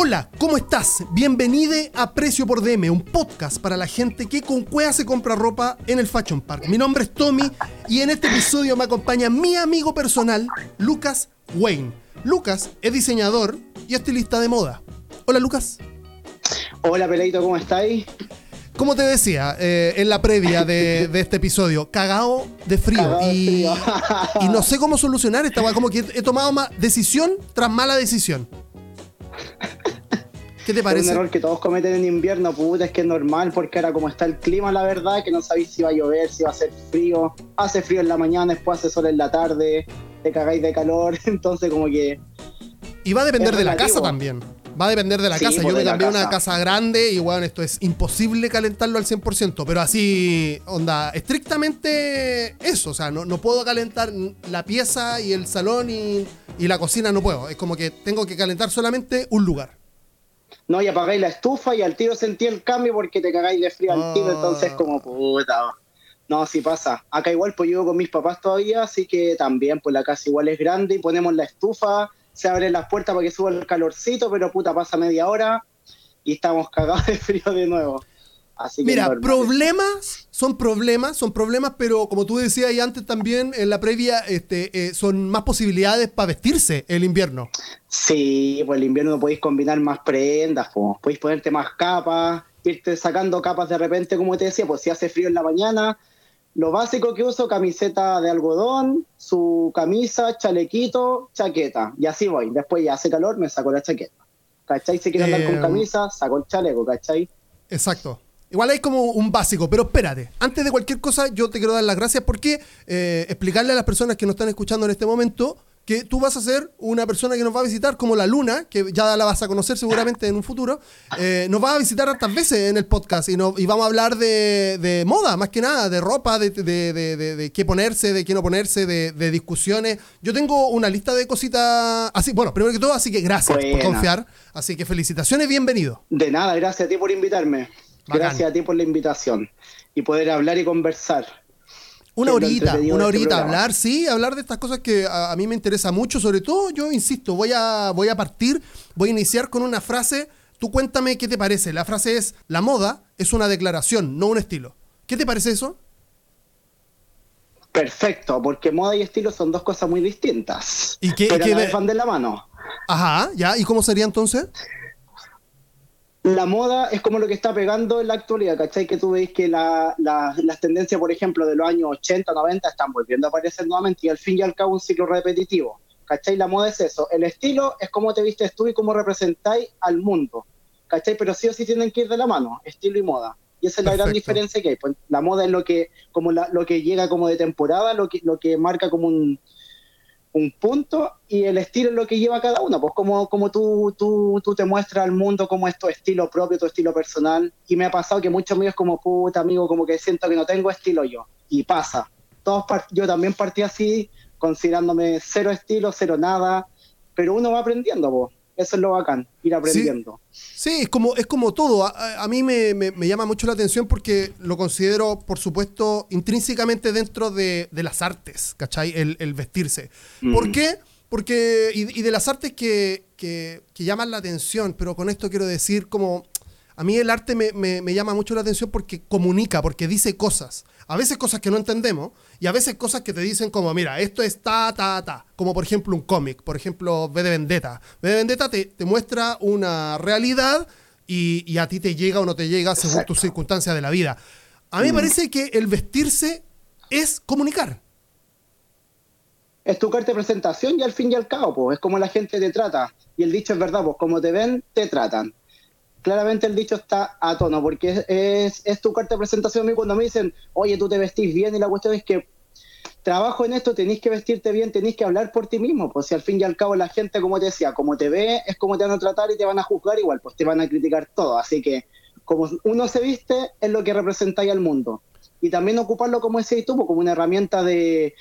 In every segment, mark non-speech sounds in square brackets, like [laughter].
Hola, ¿cómo estás? Bienvenide a Precio por DM, un podcast para la gente que con cuea se compra ropa en el Fashion Park. Mi nombre es Tommy y en este episodio me acompaña mi amigo personal, Lucas Wayne. Lucas es diseñador y estilista de moda. Hola, Lucas. Hola, Peladito, ¿cómo estáis? Como te decía eh, en la previa de, este episodio, cagado de frío, y, y, no sé cómo solucionar esta como que he tomado más decisión tras mala decisión. ¿Qué te parece? Es un error que todos cometen en invierno, puta, es que es normal, porque ahora como está el clima, la verdad, que no sabéis si va a llover, si va a hacer frío. Hace frío en la mañana, después hace sol en la tarde, te cagáis de calor, [laughs] entonces como que... Y va a depender de la casa también. Va a depender de la casa. Yo pues, me cambié una casa grande y bueno, esto es imposible calentarlo al 100%, pero así, onda, estrictamente eso. O sea, no, no puedo calentar la pieza y el salón y, y la cocina, no puedo. Es como que tengo que calentar solamente un lugar. No, y apagáis la estufa y al tiro sentí el cambio porque te cagáis de frío al tiro, entonces como puta. No, sí pasa. Acá igual pues yo con mis papás todavía, así que también pues la casa igual es grande y ponemos la estufa, se abren las puertas para que suba el calorcito, pero puta pasa media hora y estamos [laughs] cagados de frío de nuevo. Mira, problemas son problemas, son problemas, pero como tú decías y antes también en la previa, este, eh, son más posibilidades para vestirse el invierno. Sí, pues el invierno no podéis combinar más prendas, podéis ponerte más capas, irte sacando capas de repente, como te decía, pues si hace frío en la mañana, lo básico que uso, camiseta de algodón, su camisa, chalequito, chaqueta, y así voy. Después ya hace calor, me saco la chaqueta. ¿Cachai? Si quiero andar con em, camisa, saco el chaleco, ¿cachai? Exacto. Igual hay como un básico, pero espérate, antes de cualquier cosa yo te quiero dar las gracias porque eh, explicarle a las personas que nos están escuchando en este momento que tú vas a ser una persona que nos va a visitar como la Luna, que ya la vas a conocer seguramente en un futuro, eh, nos va a visitar hartas veces en el podcast y, y vamos a hablar de, moda, más que nada, de ropa, de, de, qué ponerse, de qué no ponerse, de, discusiones. Yo tengo una lista de cositas así, bueno, primero que todo, así que gracias por confiar, así que felicitaciones, bienvenido. De nada, gracias a ti por invitarme. Gracias a ti por la invitación y poder hablar y conversar. Una horita, una este horita hablar, sí, hablar de estas cosas que a, mí me interesa mucho, sobre todo, yo insisto, voy a, voy a partir, voy a iniciar con una frase, tú cuéntame qué te parece, la frase es, la moda es una declaración, no un estilo. ¿Qué te parece eso? Perfecto, porque moda y estilo son dos cosas muy distintas. ¿Y qué, pero ¿qué van de la mano. Ajá, ya, ¿y cómo sería entonces? La moda es como lo que está pegando en la actualidad, ¿cachai? Que tú veis que las tendencias, por ejemplo, de los años 80, 90 están volviendo a aparecer nuevamente y al fin y al cabo un ciclo repetitivo, ¿cachai? La moda es eso. El estilo es cómo te vistes tú y cómo representáis al mundo, ¿cachai? Pero sí o sí tienen que ir de la mano, estilo y moda. Y esa es la gran diferencia que hay. Pues, la moda es lo que, como lo que llega como de temporada, lo que, lo que marca como un, un punto y el estilo es lo que lleva cada uno, pues como, como tú, tú, tú te muestras al mundo como es tu estilo propio, tu estilo personal. Y me ha pasado que muchos amigos como puta amigo, como que siento que no tengo estilo yo. Y pasa. Todos yo también partí así, considerándome cero estilo, cero nada, pero uno va aprendiendo, pues. Eso es lo bacán, ir aprendiendo. Sí, es, como, es como todo. A, mí me, llama mucho la atención porque lo considero, por supuesto, intrínsecamente dentro de, las artes, ¿cachai? El, vestirse. ¿Por qué? Porque, y, de las artes que, que, que, llaman la atención, pero con esto quiero decir como a mí el arte me, llama mucho la atención porque comunica, porque dice cosas. A veces cosas que no entendemos y a veces cosas que te dicen como, mira, esto es ta, ta, ta. Como por ejemplo un cómic, por ejemplo V de Vendetta. V de Vendetta te, muestra una realidad y, a ti te llega o no te llega según tus circunstancias de la vida. A mí me mm. parece que el vestirse es comunicar. Es tu carta de presentación y al fin y al cabo, pues, es como la gente te trata. Y el dicho es verdad, pues como te ven, te tratan claramente el dicho está a tono, porque es, es, tu carta de presentación a mí cuando me dicen, oye, tú te vestís bien, y la cuestión es que trabajo en esto, tenéis que vestirte bien, tenéis que hablar por ti mismo, pues si al fin y al cabo la gente, como te decía, como te ve, es como te van a tratar y te van a juzgar igual, pues te van a criticar todo, así que como uno se viste, es lo que representáis al mundo. Y también ocuparlo, como decías tú, pues, como una herramienta de,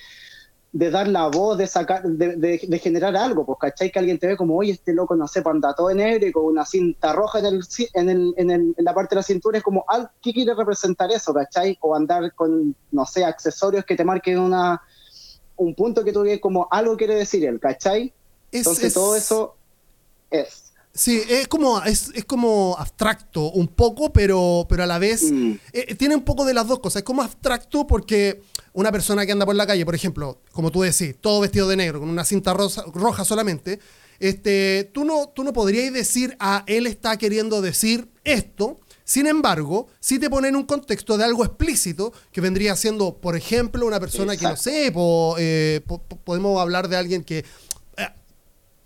de dar la voz, de sacar, de, generar algo, pues, ¿cachai? Que alguien te ve como, oye, este loco, no sé, anda todo en negro y con una cinta roja en, el, en, el, en, el, en la parte de la cintura, es como, ¿qué quiere representar eso, ¿cachai? O andar con, no sé, accesorios que te marquen una, un punto que tú digas como, algo quiere decir él, ¿cachai? Entonces todo eso es. Sí, es como, es, como abstracto un poco, pero, pero a la vez mm. eh, tiene un poco de las dos cosas. Es como abstracto porque una persona que anda por la calle, por ejemplo, como tú decís, todo vestido de negro, con una cinta roja solamente, este, tú, no, tú no podrías decir, a ah, él está queriendo decir esto, sin embargo, si te pone en un contexto de algo explícito, que vendría siendo, por ejemplo, una persona que, no sé, eh, podemos hablar de alguien que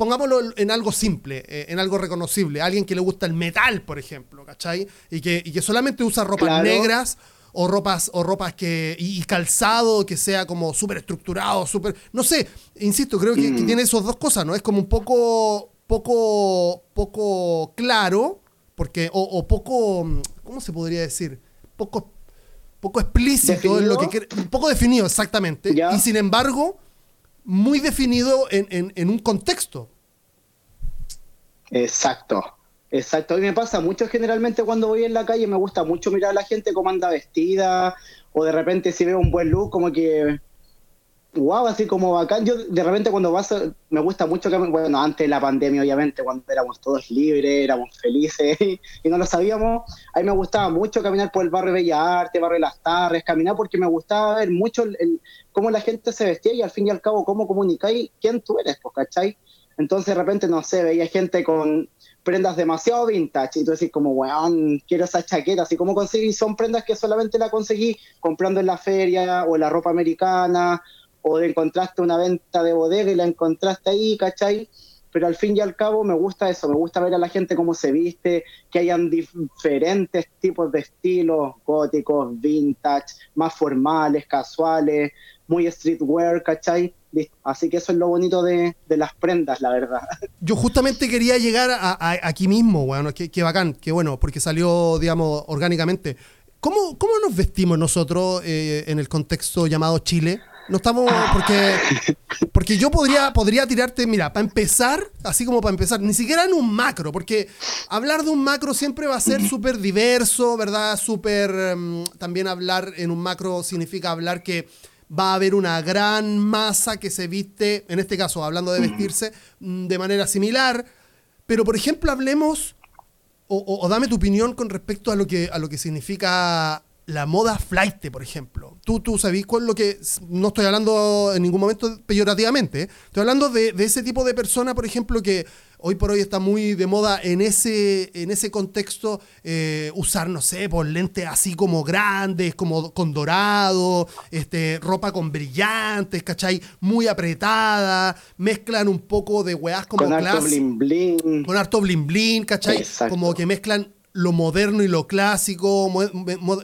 pongámoslo en algo simple, eh, en algo reconocible. Alguien que le gusta el metal, por ejemplo, ¿cachai? Y que, que solamente usa ropas negras o ropas, o ropas que. y, calzado que sea como súper estructurado, súper. No sé, insisto, creo que, mm. tiene esas dos cosas, ¿no? Es como un poco. poco. poco claro. Porque. o, poco. ¿Cómo se podría decir? Poco. poco explícito en lo que Un poco definido, exactamente. Y sin embargo muy definido en, un contexto. Exacto, exacto. A me pasa mucho generalmente cuando voy en la calle, me gusta mucho mirar a la gente cómo anda vestida, o de repente si veo un buen look, como que wow, así como bacán. Yo de repente cuando vas, me gusta mucho que, bueno, antes de la pandemia, obviamente, cuando éramos todos libres, éramos felices [laughs] y no lo sabíamos, a mí me gustaba mucho caminar por el barrio Bella Arte, barrio Las Tarres, caminar porque me gustaba ver mucho cómo la gente se vestía y al fin y al cabo cómo comunicáis quién tú eres, pues, ¿cachai? Entonces de repente, no sé, veía gente con prendas demasiado vintage y tú decís como, weón, quiero esa chaqueta, así como conseguí, son prendas que solamente la conseguí comprando en la feria o en la ropa americana o encontraste una venta de bodega y la encontraste ahí, ¿cachai? Pero al fin y al cabo me gusta eso, me gusta ver a la gente cómo se viste, que hayan diferentes tipos de estilos, góticos, vintage, más formales, casuales, muy streetwear, ¿cachai? Así que eso es lo bonito de, las prendas, la verdad. [laughs] Yo justamente quería llegar a, aquí mismo, bueno, qué, bacán, qué bueno, porque salió, digamos, orgánicamente. ¿Cómo, cómo nos vestimos nosotros eh, en el contexto llamado Chile? No estamos. Porque, porque yo podría, podría tirarte, mira, para empezar, así como para empezar, ni siquiera en un macro, porque hablar de un macro siempre va a ser súper diverso, ¿verdad? Súper. Em, también hablar en un macro significa hablar que va a haber una gran masa que se viste, en este caso, hablando de vestirse, mm, de manera similar. Pero, por ejemplo, hablemos. O, o, dame tu opinión con respecto a lo que, a lo que significa la moda flight, por ejemplo. Tú, tú sabés cuál es lo que. No estoy hablando en ningún momento peyorativamente. ¿eh? Estoy hablando de, ese tipo de persona, por ejemplo, que hoy por hoy está muy de moda en ese, en ese contexto eh, usar, no sé, por lentes así como grandes, como con dorado, este, ropa con brillantes, ¿cachai? Muy apretada, mezclan un poco de weás como Con harto blin blin. Con harto blin blin, ¿cachai? Como que mezclan lo moderno y lo clásico,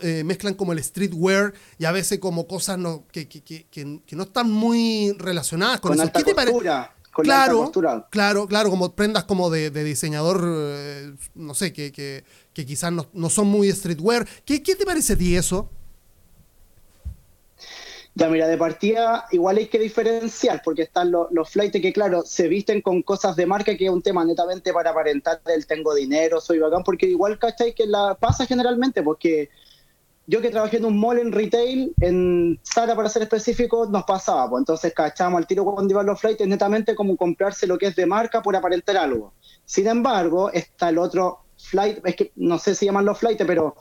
eh, mezclan como el streetwear y a veces como cosas no, que, que, que, que, no están muy relacionadas con, eso. ¿Qué te parece? Claro, claro, claro, como prendas como de, diseñador, eh, no sé, que, que, quizás no, no, son muy streetwear. ¿Qué, ¿Qué te parece a ti eso? Ya, mira, de partida igual hay que diferenciar, porque están los, los flights que, claro, se visten con cosas de marca, que es un tema netamente para aparentar el tengo dinero, soy bacán, porque igual, ¿cachai? Que la pasa generalmente, porque yo que trabajé en un mall en retail, en Sara para ser específico, nos pasaba, pues entonces cachamos al tiro cuando iban los flights, netamente como comprarse lo que es de marca por aparentar algo. Sin embargo, está el otro flight, es que no sé si llaman los flights, pero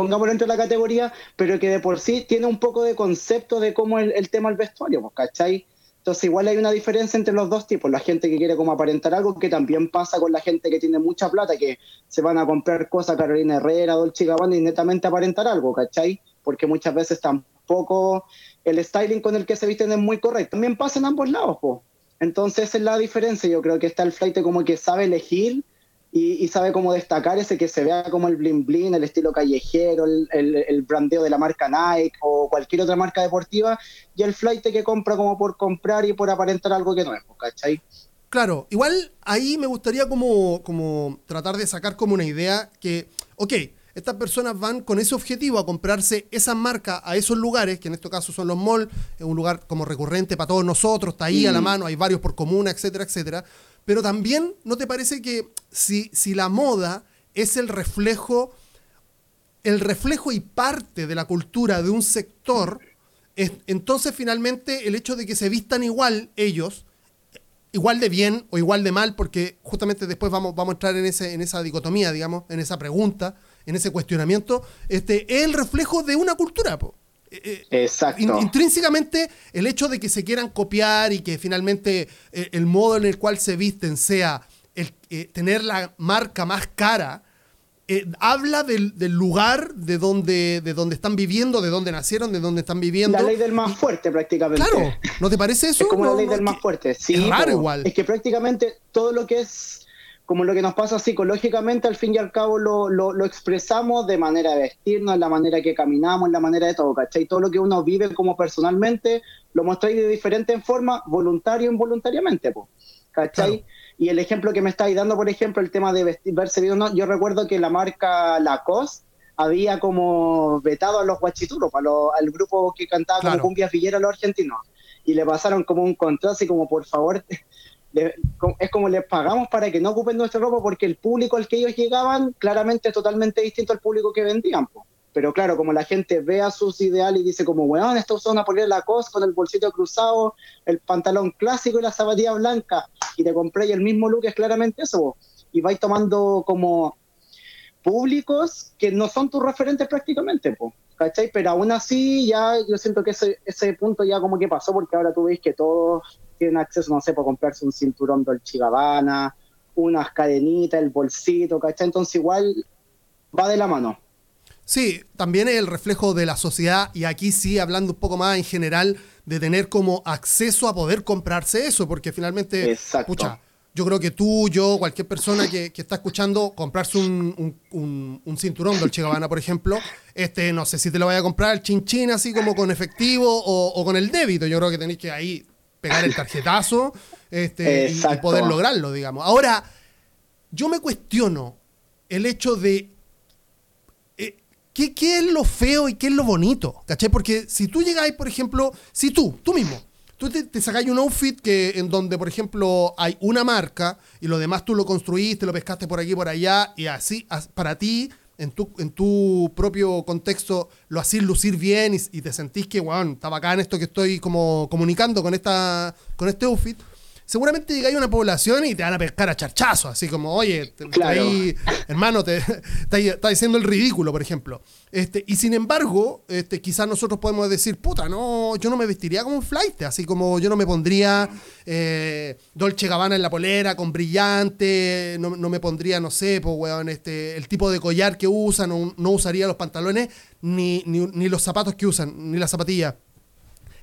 pongámoslo dentro de la categoría, pero que de por sí tiene un poco de concepto de cómo el, el tema del vestuario, pues, ¿cachai? Entonces igual hay una diferencia entre los dos tipos, la gente que quiere como aparentar algo, que también pasa con la gente que tiene mucha plata, que se van a comprar cosas Carolina Herrera, Dolce Gabbana y netamente aparentar algo, ¿cachai? Porque muchas veces tampoco el styling con el que se visten es muy correcto. También pasa en ambos lados, pues. Entonces esa es la diferencia, yo creo que está el flight como que sabe elegir y, sabe cómo destacar ese que se vea como el bling bling, el estilo callejero, el, el, brandeo de la marca Nike o cualquier otra marca deportiva, y el flight que compra como por comprar y por aparentar algo que no es, ¿cachai? Claro, igual ahí me gustaría como, como tratar de sacar como una idea que, ok, estas personas van con ese objetivo a comprarse esa marca a esos lugares, que en este caso son los malls, es un lugar como recurrente para todos nosotros, está ahí a la mm. mano, hay varios por comuna, etcétera, etcétera. Pero también, ¿no te parece que si, si la moda es el reflejo, el reflejo y parte de la cultura de un sector, entonces finalmente el hecho de que se vistan igual ellos igual de bien o igual de mal, porque justamente después vamos, vamos a entrar en, ese, en esa dicotomía, digamos, en esa pregunta, en ese cuestionamiento, este, es el reflejo de una cultura. Eh, eh, Exacto. intrínsecamente, el hecho de que se quieran copiar y que finalmente eh, el modo en el cual se visten sea el, tener la marca más cara, habla del, lugar de donde, de donde están viviendo, de donde nacieron, de donde están viviendo. La ley del más fuerte, prácticamente. Claro, ¿no te parece eso? Es como la ley del más fuerte. Sí, es raro igual. Es que prácticamente todo lo que es como lo que nos pasa psicológicamente, al fin y al cabo lo, lo, expresamos de manera de vestirnos, en la manera que caminamos, en la manera de todo, ¿cachai? Todo lo que uno vive como personalmente, lo mostráis de diferentes formas, voluntario o involuntariamente, ¿cachai? Y el ejemplo que me estáis dando, por ejemplo, el tema de vestir, verse bien, ¿no? yo recuerdo que la marca Lacoste había como vetado a los guachituros, al grupo que cantaba como cumbia villera a los argentinos, y le pasaron como un contraste y como, por favor, es como les pagamos para que no ocupen nuestra ropa porque el público al que ellos llegaban claramente es totalmente distinto al público que vendían. Pero claro, como la gente ve a sus ideales y dice como, weón, esta usó una polera Lacoste con el bolsito cruzado, el pantalón clásico y la zapatilla blanca, y te compré el mismo look, es claramente eso. Y vais tomando como públicos que no son tus referentes prácticamente, ¿cachai? Pero aún así ya yo siento que ese, ese punto ya como que pasó porque ahora tú veis que todos tienen acceso, no sé, para comprarse un cinturón Dolce Gabbana, unas cadenitas, el bolsito, ¿cachai? Entonces igual va de la mano. Sí, también es el reflejo de la sociedad y aquí sí, hablando un poco más en general, de tener como acceso a poder comprarse eso, porque finalmente, Exacto. Yo creo que tú, yo, cualquier persona que, está escuchando, comprarse un, un, cinturón Dolce Gabbana, por ejemplo, este, no sé si te lo vaya a comprar el chin chin así como con efectivo o, o con el débito, yo creo que tenéis que ahí pegar el tarjetazo este, y, poder lograrlo, digamos. Ahora, yo me cuestiono el hecho de eh, ¿qué, ¿qué, es lo feo y qué es lo bonito, ¿cachai? Porque si tú llegáis, por ejemplo, si tú, tú mismo, tú te, te sacáis un outfit que, en donde, por ejemplo, hay una marca y lo demás tú lo construiste, lo pescaste por aquí, por allá, y así, para ti, en tu, en tu propio contexto lo hacís lucir bien y, te sentís que, bueno, está bacán esto que estoy como comunicando con, esta, con este outfit, seguramente llegáis a una población y te van a pescar a charchazo, así como, oye, hermano, te está diciendo el ridículo, por ejemplo. Este, y sin embargo, este, quizás nosotros podemos decir, puta, no, yo no me vestiría como un flight, así como yo no me pondría eh, Dolce Gabbana en la polera con brillante, no, me pondría, no sé, pues, weón, este, el tipo de collar que usan, no, usaría los pantalones, ni, ni, los zapatos que usan, ni la zapatilla.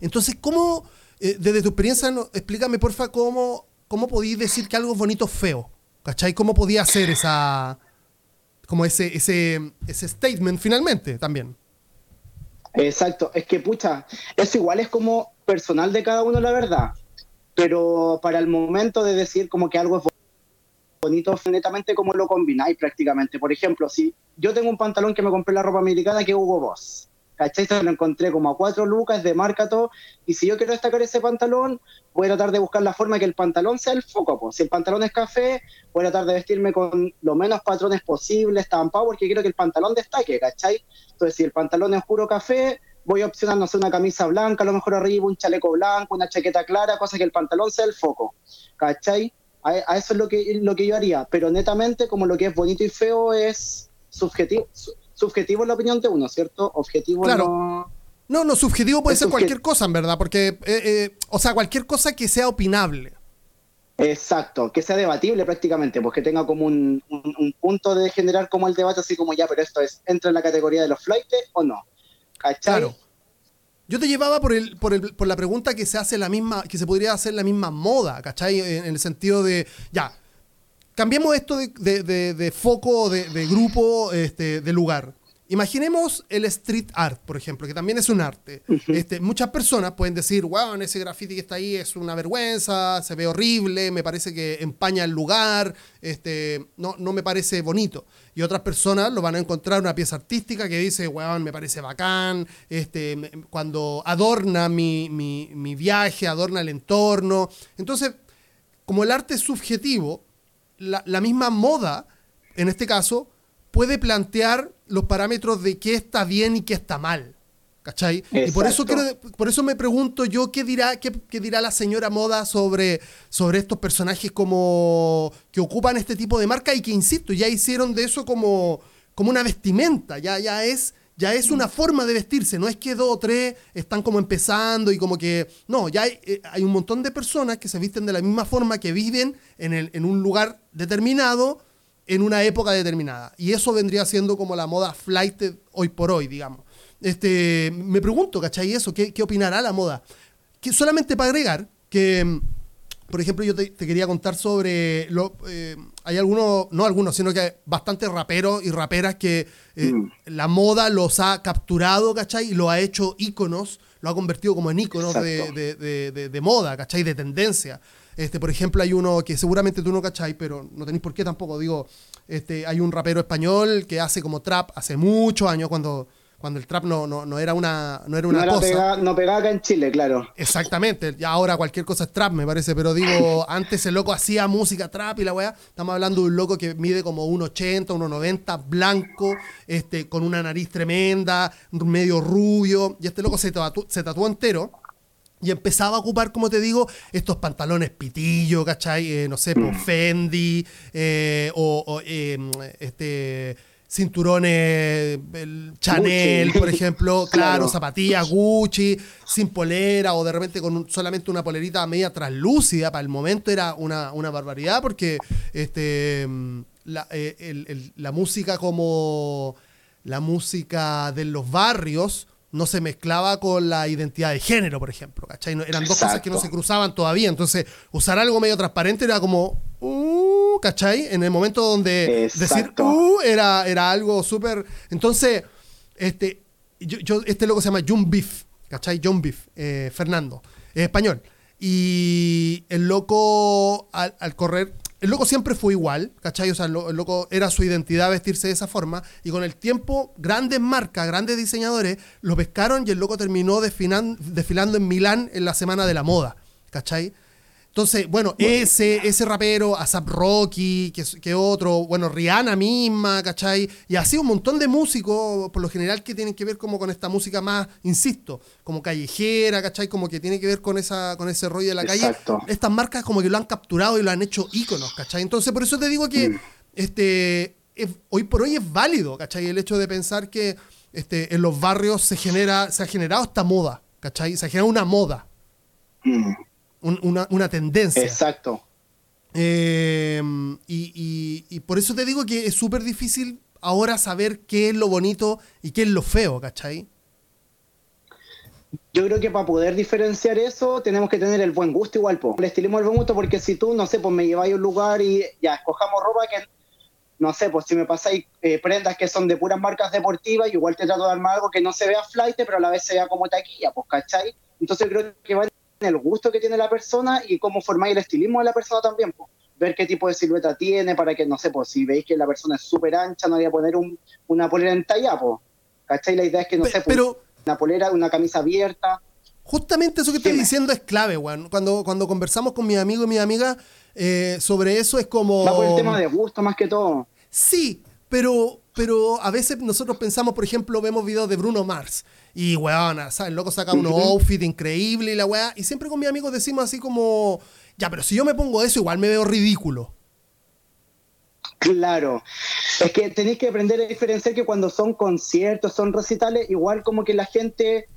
Entonces, ¿cómo, eh, desde tu experiencia, explícame, porfa, cómo, cómo podéis decir que algo es bonito feo? ¿Cachai? ¿Cómo podía hacer esa como ese, ese, ese statement finalmente también. Exacto, es que pucha, eso igual es como personal de cada uno, la verdad. Pero para el momento de decir como que algo es bonito, netamente como lo combináis prácticamente. Por ejemplo, si yo tengo un pantalón que me compré la ropa americana que Hugo Boss, ¿cachai? Se lo encontré como a cuatro lucas de marca todo. Y si yo quiero destacar ese pantalón, voy a tratar de buscar la forma que el pantalón sea el foco. Pues. Si el pantalón es café, voy a tratar de vestirme con lo menos patrones posible, estampado, porque quiero que el pantalón destaque, ¿cachai? Entonces, si el pantalón es oscuro café, voy a opcionar, una camisa blanca, a lo mejor arriba, un chaleco blanco, una chaqueta clara, cosa que el pantalón sea el foco, ¿cachai? A eso es lo que, lo que yo haría. Pero netamente, como lo que es bonito y feo es subjetivo subjetivo es la opinión de uno, ¿cierto? Objetivo no... No, no, subjetivo puede ser cualquier cosa, en verdad, porque, eh, eh, o sea, cualquier cosa que sea opinable. Exacto, que sea debatible prácticamente, pues que tenga como un, punto de generar como el debate, así como ya, pero esto es, ¿entra en la categoría de los flights o no? ¿Cachai? Claro. Yo te llevaba por, el, por, el, por la pregunta que se hace la misma, que se podría hacer la misma moda, ¿cachai? En, el sentido de, ya, cambiemos esto de, foco, de, grupo, este, de lugar. Imaginemos el street art, por ejemplo, que también es un arte. este, muchas personas pueden decir, wow, ese graffiti que está ahí es una vergüenza, se ve horrible, me parece que empaña el lugar, este, no, no me parece bonito. Y otras personas lo van a encontrar una pieza artística que dice, wow, me parece bacán, este, cuando adorna mi, mi viaje, adorna el entorno. Entonces, como el arte es subjetivo, la, misma moda, en este caso, puede plantear los parámetros de qué está bien y qué está mal. ¿Cachai? Y por eso, por eso me pregunto yo qué dirá, qué, dirá la señora Moda sobre, sobre estos personajes como que ocupan este tipo de marca y que, insisto, ya hicieron de eso como, como una vestimenta, ya, ya es ya es una forma de vestirse, no es que dos o tres están como empezando y como que, no, ya hay, eh, hay un montón de personas que se visten de la misma forma, que viven en, el, en un lugar determinado, en una época determinada. Y eso vendría siendo como la moda flight hoy por hoy, digamos. Este, me pregunto, ¿cachai? Eso, ¿qué, qué opinará la moda? Que solamente para agregar que por ejemplo, yo te, quería contar sobre. Lo, eh, hay algunos, no algunos, sino que hay bastantes raperos y raperas que eh, mm. la moda los ha capturado, ¿cachai? Y lo ha hecho íconos, lo ha convertido como en íconos de, moda, ¿cachai? De tendencia. Este, por ejemplo, hay uno que seguramente tú no cachai, pero no tenéis por qué tampoco. Digo, este, hay un rapero español que hace como trap hace muchos años, cuando cuando el trap no, no, era una, no era una cosa. no pegaba acá en Chile, claro. Exactamente, ya ahora cualquier cosa es trap, me parece, pero digo, [laughs] antes el loco hacía música trap y la weá, estamos hablando de un loco que mide como 1,80, 1,90, blanco, este, con una nariz tremenda, medio rubio, y este loco se tatuó, se tatuó entero. Y empezaba a ocupar, como te digo, estos pantalones pitillo, ¿cachai? Eh, no sé, por pues, mm. Fendi, eh, o, o eh, este, cinturones Chanel, por ejemplo, [laughs] claro, zapatillas Gucci, sin polera o de repente con solamente una polerita media translúcida, para el momento era una, barbaridad porque este, la, eh, la música como la música de los barrios no se mezclaba con la identidad de género, por ejemplo, ¿cachai? eran dos cosas que no se cruzaban todavía, entonces usar algo medio transparente era como, uh, ¿cachai? En el momento donde decir, uh, era, era algo súper... Entonces, este, yo, este loco se llama John Beef, ¿cachai? John Beef, eh, Fernando, es español. Y el loco al correr el loco siempre fue igual, ¿cachai? O sea, el loco era su identidad vestirse de esa forma. Y con el tiempo, grandes marcas, grandes diseñadores lo pescaron y el loco terminó desfilando en Milán en la Semana de la Moda, ¿cachai? Entonces, bueno, ese, ese rapero, Asap Rocky, que, que otro, bueno, Rihanna misma, ¿cachai? Y así un montón de músicos, por lo general, que tienen que ver como con esta música más, insisto, como callejera, ¿cachai? Como que tiene que ver con esa con ese rollo de la calle. Estas marcas como que lo han capturado y lo han hecho íconos, ¿cachai? Entonces, por eso te digo que mm. este, hoy por hoy es válido, ¿cachai? El hecho de pensar que este, en los barrios se, genera, se ha generado esta moda, ¿cachai? Se ha generado una moda. Mm una, tendencia. Exacto. Eh, y, por eso te digo que es súper difícil ahora saber qué es lo bonito y qué es lo feo, ¿cachai? Yo creo que para poder diferenciar eso tenemos que tener el buen gusto igual, po. el estilismo del buen gusto, porque si tú, no sé, pues me lleváis a un lugar y ya, escojamos ropa que, no sé, pues si me pasáis eh, prendas que son de puras marcas deportivas, igual te trato de armar algo que no se vea flight, pero a la vez se vea como taquilla, pues, ¿cachai? Entonces creo que va el gusto que tiene la persona y cómo formáis el estilismo de la persona también. Ver qué tipo de silueta tiene para que, no sé, pues si veis que la persona es súper ancha, no voy a poner una polera en talla, pues. ¿Cachai? La idea es que, no sé, pues, una polera, una camisa abierta. Justamente eso que estoy diciendo es clave, Juan. Cuando, cuando conversamos con mis amigos y mis amigas eh, sobre eso es como... Va por el tema de gusto más que todo. Sí, pero, pero a veces nosotros pensamos, por ejemplo, vemos videos de Bruno Mars y weona, ¿sabes? El loco saca unos outfits increíbles y la weá. Y siempre con mis amigos decimos así como, ya, pero si yo me pongo eso, igual me veo ridículo. Claro, es que tenéis que aprender a diferenciar que cuando son conciertos, son recitales, igual como que la gente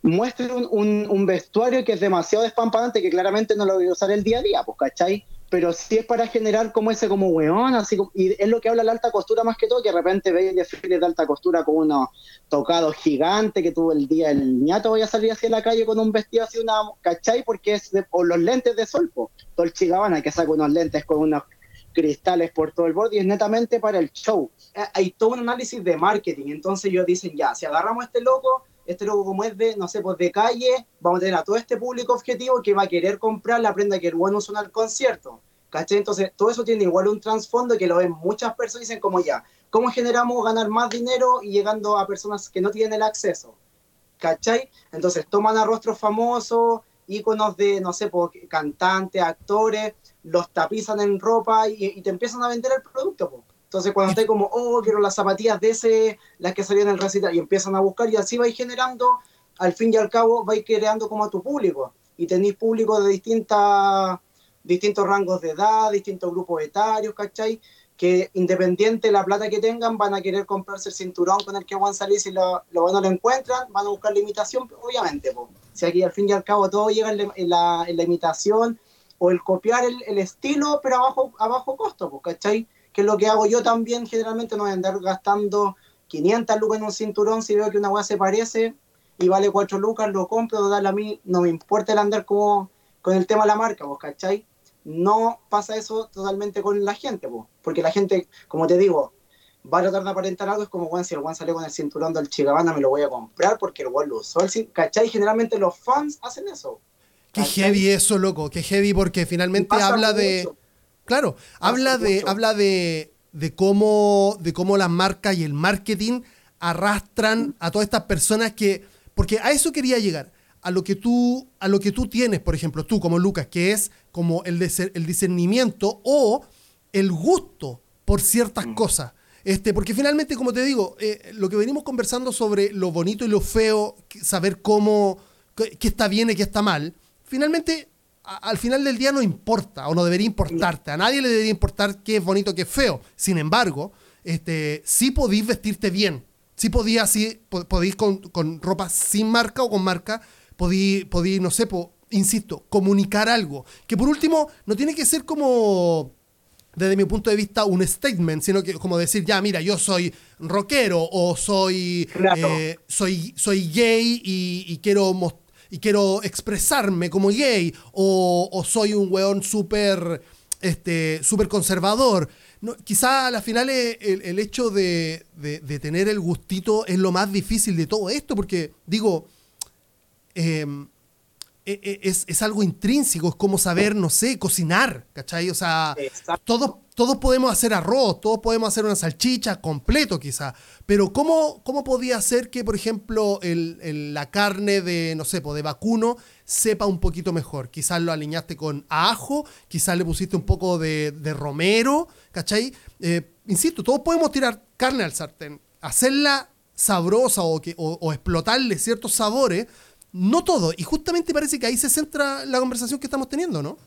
muestra un, un vestuario que es demasiado despampanante, que claramente no lo voy a usar el día a día, pues, ¿cachai? Pero sí es para generar como ese como weón, así y es lo que habla la alta costura más que todo, que de repente veis desfiles de alta costura con unos tocados gigantes, que tuvo el día el ñato voy a salir hacia la calle con un vestido así, una, ¿cachai? Porque es o los lentes de sol, todo el chigabana que saca unos lentes con unos cristales por todo el borde y es netamente para el show. Hay todo un análisis de marketing, entonces ellos dicen, ya, si agarramos a este loco, este loco como es de, no sé, pues de calle, vamos a tener a todo este público objetivo que va a querer comprar la prenda que el bueno suena al concierto. ¿Cachai? Entonces, todo eso tiene igual un trasfondo que lo ven muchas personas y dicen como ya, ¿cómo generamos ganar más dinero y llegando a personas que no tienen el acceso? ¿Cachai? Entonces, toman a rostros famosos, íconos de, no sé, pues, cantantes, actores, los tapizan en ropa y, te empiezan a vender el producto. Entonces, cuando esté como, oh, quiero las zapatillas de ese, las que salían en el recital, y empiezan a buscar, y así vais generando al fin y al cabo vais creando como a tu público y tenéis público de distintas, distintos rangos de edad, distintos grupos etarios, ¿cachai? Que independiente de la plata que tengan, van a querer comprarse el cinturón con el que van a salir. Si lo, lo, lo encuentran, van a buscar la imitación, obviamente. Po. Si aquí al fin y al cabo todo llega en la, en la, imitación o el copiar el, el, estilo, pero a bajo, a bajo costo, pues, ¿cachai? Que es lo que hago yo también, generalmente no voy a andar gastando 500 lucas en un cinturón si veo que una weá se parece y vale 4 lucas, lo compro, total, a mí no me importa el andar como con el tema de la marca, ¿vos cachai? No pasa eso totalmente con la gente, ¿vos? porque la gente, como te digo, va a tratar de aparentar algo, es como, bueno, si el Juan sale con el cinturón del Chigabana, me lo voy a comprar porque el Juan lo usó, ¿cachai? Generalmente los fans hacen eso. Qué heavy eso, loco, qué heavy porque finalmente habla de... Claro, habla de, habla de, de, cómo, de cómo las marcas y el marketing arrastran a todas estas personas que porque a eso quería llegar, a lo que tú, a lo que tú tienes, por ejemplo, tú como Lucas, que es como el, el discernimiento o el gusto por ciertas mm. cosas. Este, porque finalmente, como te digo, eh, lo que venimos conversando sobre lo bonito y lo feo, saber cómo, qué está bien y qué está mal, finalmente, al final del día no importa o no debería importarte. A nadie le debería importar qué es bonito, qué es feo. Sin embargo, este, sí podéis vestirte bien. Sí podía, sí, podéis con, con, ropa sin marca o con marca, podéis, podí, no sé, insisto, comunicar algo. Que por último, no tiene que ser como, desde mi punto de vista, un statement, sino que como decir, ya, mira, yo soy rockero o soy, eh, soy, soy gay y, y quiero y quiero expresarme como gay, o, o soy un weón súper este, super conservador no, quizá a la final el, hecho de, tener el gustito es lo más difícil de todo esto, porque digo, em, e, e, es, algo intrínseco, es como saber, no sé, cocinar, ¿cachai? O sea, todos, todos podemos hacer arroz, todos podemos hacer una salchicha completo quizá, pero ¿cómo, cómo podía ser que, por ejemplo, la carne de, no sé, de vacuno sepa un poquito mejor? Quizás lo alineaste con ajo, quizás le pusiste un poco de, romero, ¿cachai? Eh, insisto, todos podemos tirar carne al sartén, hacerla sabrosa o, que, o explotarle ciertos sabores, no todo. Y justamente parece que ahí se centra la conversación que estamos teniendo, ¿no?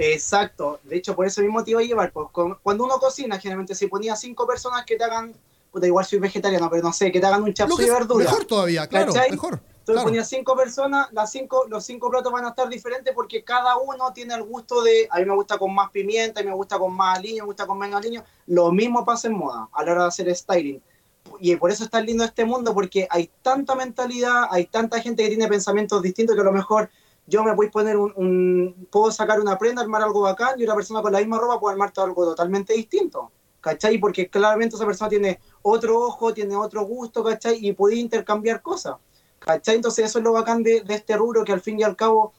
Exacto. De hecho, por eso mismo a llevar. Pues, cuando uno cocina, generalmente si ponía cinco personas que te hagan, puta, igual soy vegetariano, pero no sé, que te hagan un chapsui de verdura. Mejor todavía, claro, mejor. Entonces ponía cinco personas, las cinco, los cinco platos van a estar diferentes porque cada uno tiene el gusto de, a mí me gusta con más pimienta, a mí me gusta con más aliño, me gusta con menos aliño. Lo mismo pasa en moda a la hora de hacer styling y por eso está lindo este mundo, porque hay tanta mentalidad, hay tanta gente que tiene pensamientos distintos que a lo mejor yo me voy a poner un, puedo sacar una prenda, armar algo bacán y una persona con la misma ropa puede armar algo totalmente distinto, ¿cachai? Porque claramente esa persona tiene otro ojo, tiene otro gusto, ¿cachai? Y puede intercambiar cosas, ¿cachai? Entonces eso es lo bacán de, de este rubro que al fin y al cabo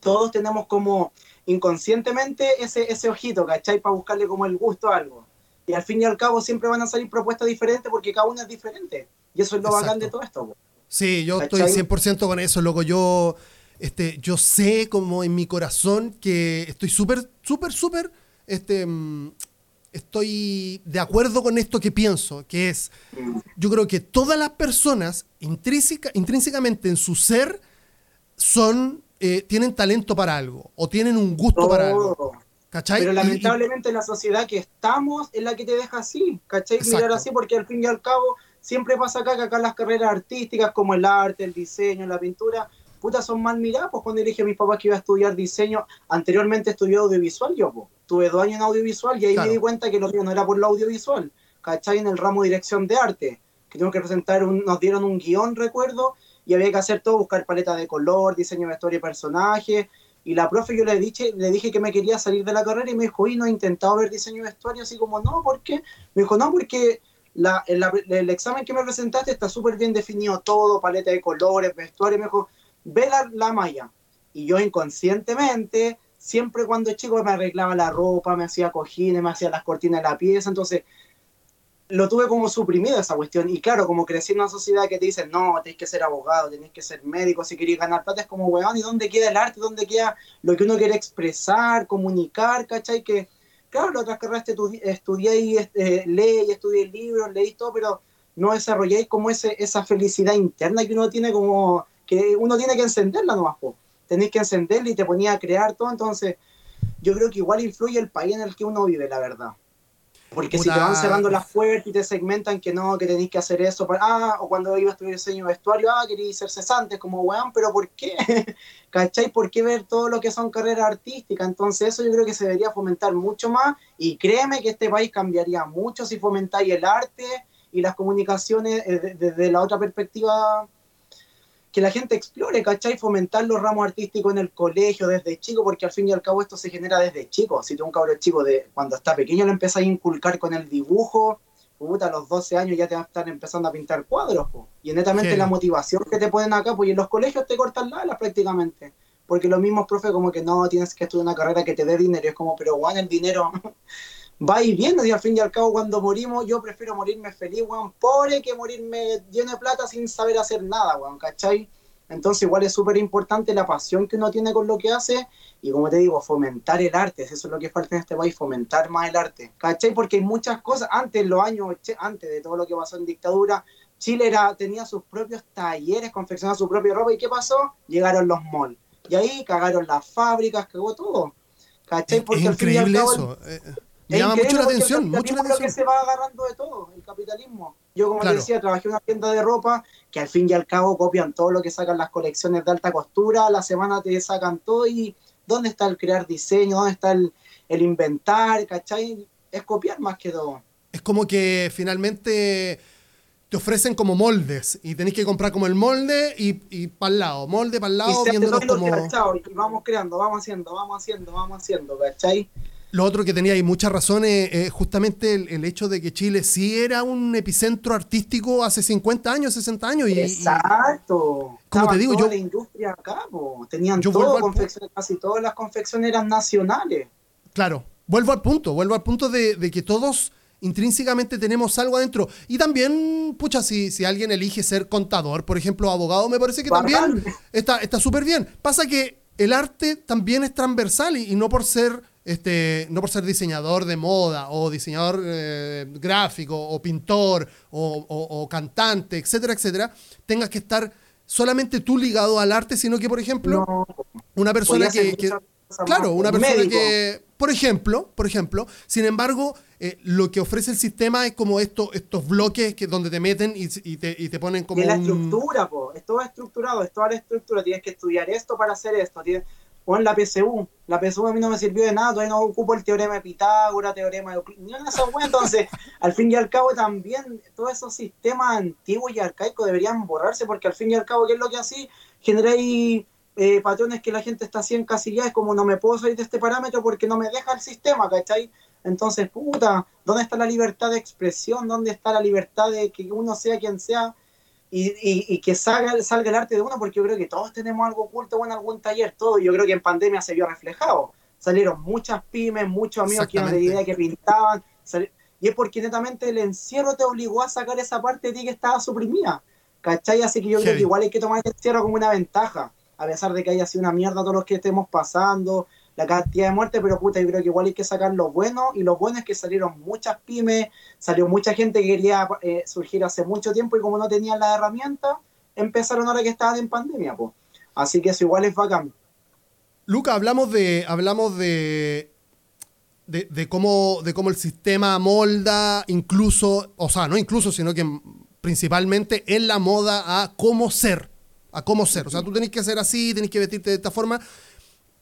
todos tenemos como inconscientemente ese, ese ojito, ¿cachai? Para buscarle como el gusto a algo. Y al fin y al cabo siempre van a salir propuestas diferentes porque cada una es diferente. Y eso es lo bacán de todo esto. Sí, yo estoy 100% con eso, loco. Yo, este, yo sé como en mi corazón que estoy súper, súper, súper, este, mm, estoy de acuerdo con esto que pienso, que es, yo creo que todas las personas intrínseca, intrínsecamente en su ser son, eh, tienen talento para algo o tienen un gusto para algo. Pero lamentablemente la sociedad que estamos es la que te deja así, ¿cachai? Mirar así porque al fin y al cabo siempre pasa acá que acá las carreras artísticas como el arte, el diseño, la pintura, puta, son mal miradas. Pues cuando dije a mis papás que iba a estudiar diseño, anteriormente estudié audiovisual yo, pues. Tuve dos años en audiovisual y ahí me di cuenta que lo mío no era por lo audiovisual, ¿cachai? En el ramo de dirección de arte, que tengo que presentar, un, nos dieron un guion, recuerdo, y había que hacer todo, buscar paleta de color, diseño de historia y personajes, y la profe yo le dije, le dije que me quería salir de la carrera y me dijo, y no he intentado ver diseño de vestuario, así como, no, ¿por qué? Me dijo, no, porque la, el, examen que me presentaste está súper bien definido todo, paleta de colores, vestuario, me dijo, ve la, la malla. Y yo inconscientemente, siempre cuando chico me arreglaba la ropa, me hacía cojines, me hacía las cortinas de la pieza, entonces lo tuve como suprimido esa cuestión. Y claro, como crecí en una sociedad que te dice, no, tenés que ser abogado, tenés que ser médico, si querés ganar plata, es como, weón, ¿y dónde queda el arte? ¿Dónde queda lo que uno quiere expresar, comunicar, cachai? Que, claro, las otras carreras te estudié eh, leí, estudié libros, leí todo, pero no desarrolláis como ese, esa felicidad interna que uno tiene como, que uno tiene que encenderla nomás, po. tenéis que encenderla y te ponía a crear todo, entonces yo creo que igual influye el país en el que uno vive, la verdad. Porque si te van cerrando las puertas y te segmentan que no, que tenéis que hacer eso, para, ah, o cuando iba a estudiar diseño de vestuario, ah, queréis ser cesante, como weón, pero ¿por qué? [laughs] ¿Cachai? ¿Por qué ver todo lo que son carreras artísticas? Entonces eso yo creo que se debería fomentar mucho más y créeme que este país cambiaría mucho si fomentáis el arte y las comunicaciones eh, desde la otra perspectiva que la gente explore, ¿cachai? Fomentar los ramos artísticos en el colegio desde chico, porque al fin y al cabo esto se genera desde chico. Si tú un cabrón chico de cuando está pequeño lo empiezas a inculcar con el dibujo, puta, a los 12 años ya te van a estar empezando a pintar cuadros, po. y netamente la motivación que te ponen acá, pues y en los colegios te cortan la alas prácticamente, porque los mismos profes como que no, tienes que estudiar una carrera que te dé dinero, y es como, pero bueno, el dinero [laughs] va y viene, y al fin y al cabo cuando morimos, yo prefiero morirme feliz, weón, pobre, que morirme lleno de plata sin saber hacer nada, weón, ¿cachai? Entonces igual es súper importante la pasión que uno tiene con lo que hace y como te digo, fomentar el arte, eso es lo que falta en este país, fomentar más el arte, ¿cachai? Porque hay muchas cosas, antes, los años, antes de todo lo que pasó en dictadura, Chile era, tenía sus propios talleres, confeccionaba su propia ropa y ¿qué pasó? Llegaron los malls. Y ahí cagaron las fábricas, cagó todo. ¿Cachai? Porque es increíble eso. Eh, me llama mucho la atención. Mucho la atención. que se va agarrando de todo, el capitalismo. Yo, como te decía, trabajé en una tienda de ropa que al fin y al cabo copian todo lo que sacan las colecciones de alta costura. A la semana te sacan todo y ¿dónde está el crear diseño? ¿Dónde está el, el inventar? ¿Cachai? Es copiar más que todo. Es como que finalmente te ofrecen como moldes y tenés que comprar como el molde y, y para el lado, molde para el lado, viéndolos como... Y vamos creando, vamos haciendo, vamos haciendo, vamos haciendo, ¿cachai? Lo otro que tenía ahí muchas razones es justamente el, hecho de que Chile sí era un epicentro artístico hace 50 años, 60 años. Y, Exacto. como te digo, yo. la industria acá, tenían todo, confecciones, casi todas las confecciones eran nacionales. Claro, vuelvo al punto, vuelvo al punto de, que todos intrínsecamente tenemos algo adentro. Y también, pucha, si, si alguien elige ser contador, por ejemplo, abogado, me parece que también está súper bien. Pasa que el arte también es transversal y no por ser este, no por ser diseñador de moda o diseñador eh, gráfico o pintor o, cantante, etcétera, etcétera, tengas que estar solamente tú ligado al arte, sino que, por ejemplo, una persona que, Claro, una persona que, por ejemplo, por ejemplo, sin embargo, eh, lo que ofrece el sistema es como esto, estos bloques que donde te meten y, te, y te, ponen como. Y la estructura, po, es todo estructurado, es toda la estructura. Tienes que estudiar esto para hacer esto. Tienes, o en la PSU. La PSU a mí no me sirvió de nada, todavía no ocupo el teorema de Pitágoras, teorema de Euclides, ni una de esas Entonces, [laughs] al fin y al cabo, también todos esos sistemas antiguos y arcaicos deberían borrarse, porque al fin y al cabo, ¿qué es lo que así? Generáis eh, patrones que la gente está así encasillada, es como no me puedo salir de este parámetro porque no me deja el sistema, ¿cachai? Entonces, puta, ¿dónde está la libertad de expresión? ¿Dónde está la libertad de que uno sea quien sea? Y, que salga, salga el arte de uno, porque yo creo que todos tenemos algo oculto en algún taller, todo. Yo creo que en pandemia se vio reflejado. Salieron muchas pymes, muchos amigos que de idea que pintaban. y es porque netamente el encierro te obligó a sacar esa parte de ti que estaba suprimida. ¿Cachai? Así que yo creo que igual hay que tomar el encierro como una ventaja. A pesar de que haya sido una mierda todos los que estemos pasando, la cantidad de muertes, pero puta, yo creo que igual hay que sacar lo bueno, y lo bueno es que salieron muchas pymes, salió mucha gente que quería eh, surgir hace mucho tiempo y como no tenían la herramienta, empezaron ahora que estaban en pandemia, pues. Así que eso igual es bacán. Luca, hablamos de, hablamos de, de, cómo, de cómo el sistema molda, incluso, o sea, no incluso, sino que principalmente en la moda a cómo ser, a cómo ser. O sea, tú tenés que ser así, tenés que vestirte de esta forma,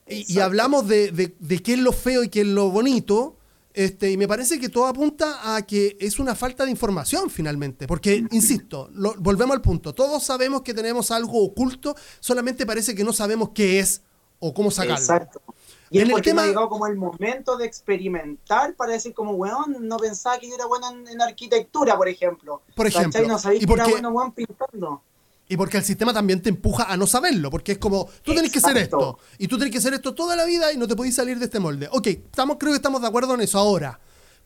y, hablamos de, de, qué es lo feo y qué es lo bonito, este, y me parece que todo apunta a que es una falta de información finalmente, porque, insisto, volvemos al punto, todos sabemos que tenemos algo oculto, solamente parece que no sabemos qué es o cómo sacarlo. Exacto. Y en el tema... ha llegado como el momento de experimentar para decir como, weón, no pensaba que yo era bueno en, arquitectura, por ejemplo. Por ejemplo. No sabía que era bueno, weón, pintando. Y porque el sistema también te empuja a no saberlo, porque es como, tú tenés que ser esto, y tú tenés que ser esto toda la vida y no te podés salir de este molde. Ok, estamos, creo que estamos de acuerdo en eso ahora.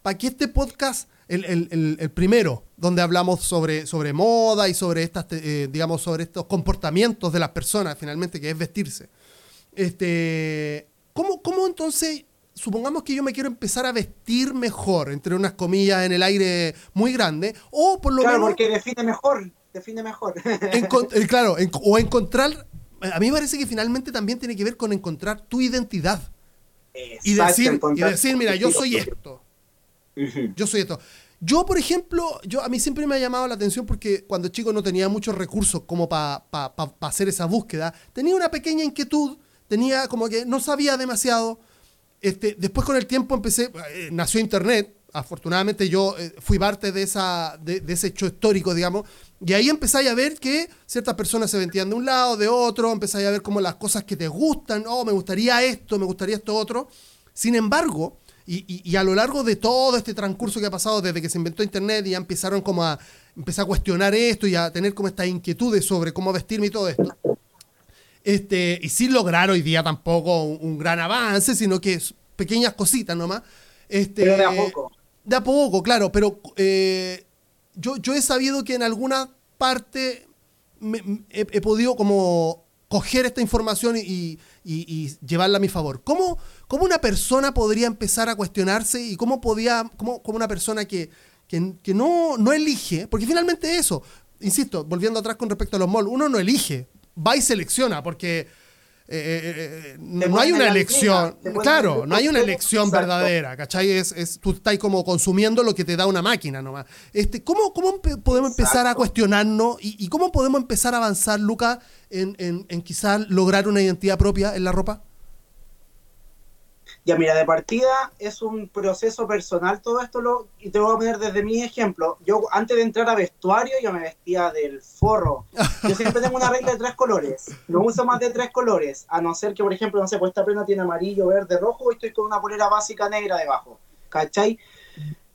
Para que este podcast, el, primero, donde hablamos sobre, sobre moda y sobre estas, eh, digamos, sobre estos comportamientos de las personas, finalmente, que es vestirse. Este, ¿cómo, ¿Cómo entonces supongamos que yo me quiero empezar a vestir mejor, entre unas comillas en el aire muy grande, o por lo claro, menos... porque define mejor, define mejor. [laughs] Eh, claro, o encontrar, a mí me parece que finalmente también tiene que ver con encontrar tu identidad. y decir, y decir, mira, yo soy esto. Yo soy esto. Yo, por ejemplo, yo a mí siempre me ha llamado la atención porque cuando chico no tenía muchos recursos como para hacer esa búsqueda, tenía una pequeña inquietud, tenía como que no sabía demasiado. Este, después con el tiempo empecé, eh, nació Internet, afortunadamente yo eh, fui parte de, esa, de, ese hecho histórico, digamos, y ahí empezáis a ver que ciertas personas se vendían de un lado, de otro, empezáis a ver como las cosas que te gustan, oh, me gustaría esto, me gustaría esto otro. Sin embargo, y, a lo largo de todo este transcurso que ha pasado desde que se inventó Internet y ya empezaron como a empezar a cuestionar esto y a tener como estas inquietudes sobre cómo vestirme y todo esto, este, y sin lograr hoy día tampoco un, gran avance, sino que es pequeñas cositas nomás. Este, pero de a poco. De a poco, claro, pero eh, yo, yo he sabido que en alguna parte he, podido como coger esta información y, llevarla a mi favor. ¿Cómo, ¿Cómo, una persona podría empezar a cuestionarse y cómo podía, cómo, una persona que, que, no, no elige, porque finalmente eso, insisto, volviendo atrás con respecto a los malls, uno no elige, va y selecciona, porque eh, eh, eh, no hay una elección, claro, no hay una elección verdadera, ¿cachai? Es, es, tú estás como consumiendo lo que te da una máquina nomás. Este, ¿cómo, ¿Cómo podemos empezar a cuestionarnos y, cómo podemos empezar a avanzar, Luca, en, en, en quizás lograr una identidad propia en la ropa? Ya mira, de partida es un proceso personal todo esto, y te voy a poner desde mi ejemplo. Yo antes de entrar a vestuario, yo me vestía del forro. Yo siempre tengo una regla de tres colores. No uso más de tres colores, a no ser que, por ejemplo, no sé, pues esta prenda tiene amarillo, verde, rojo, y estoy con una polera básica negra debajo. ¿Cachai?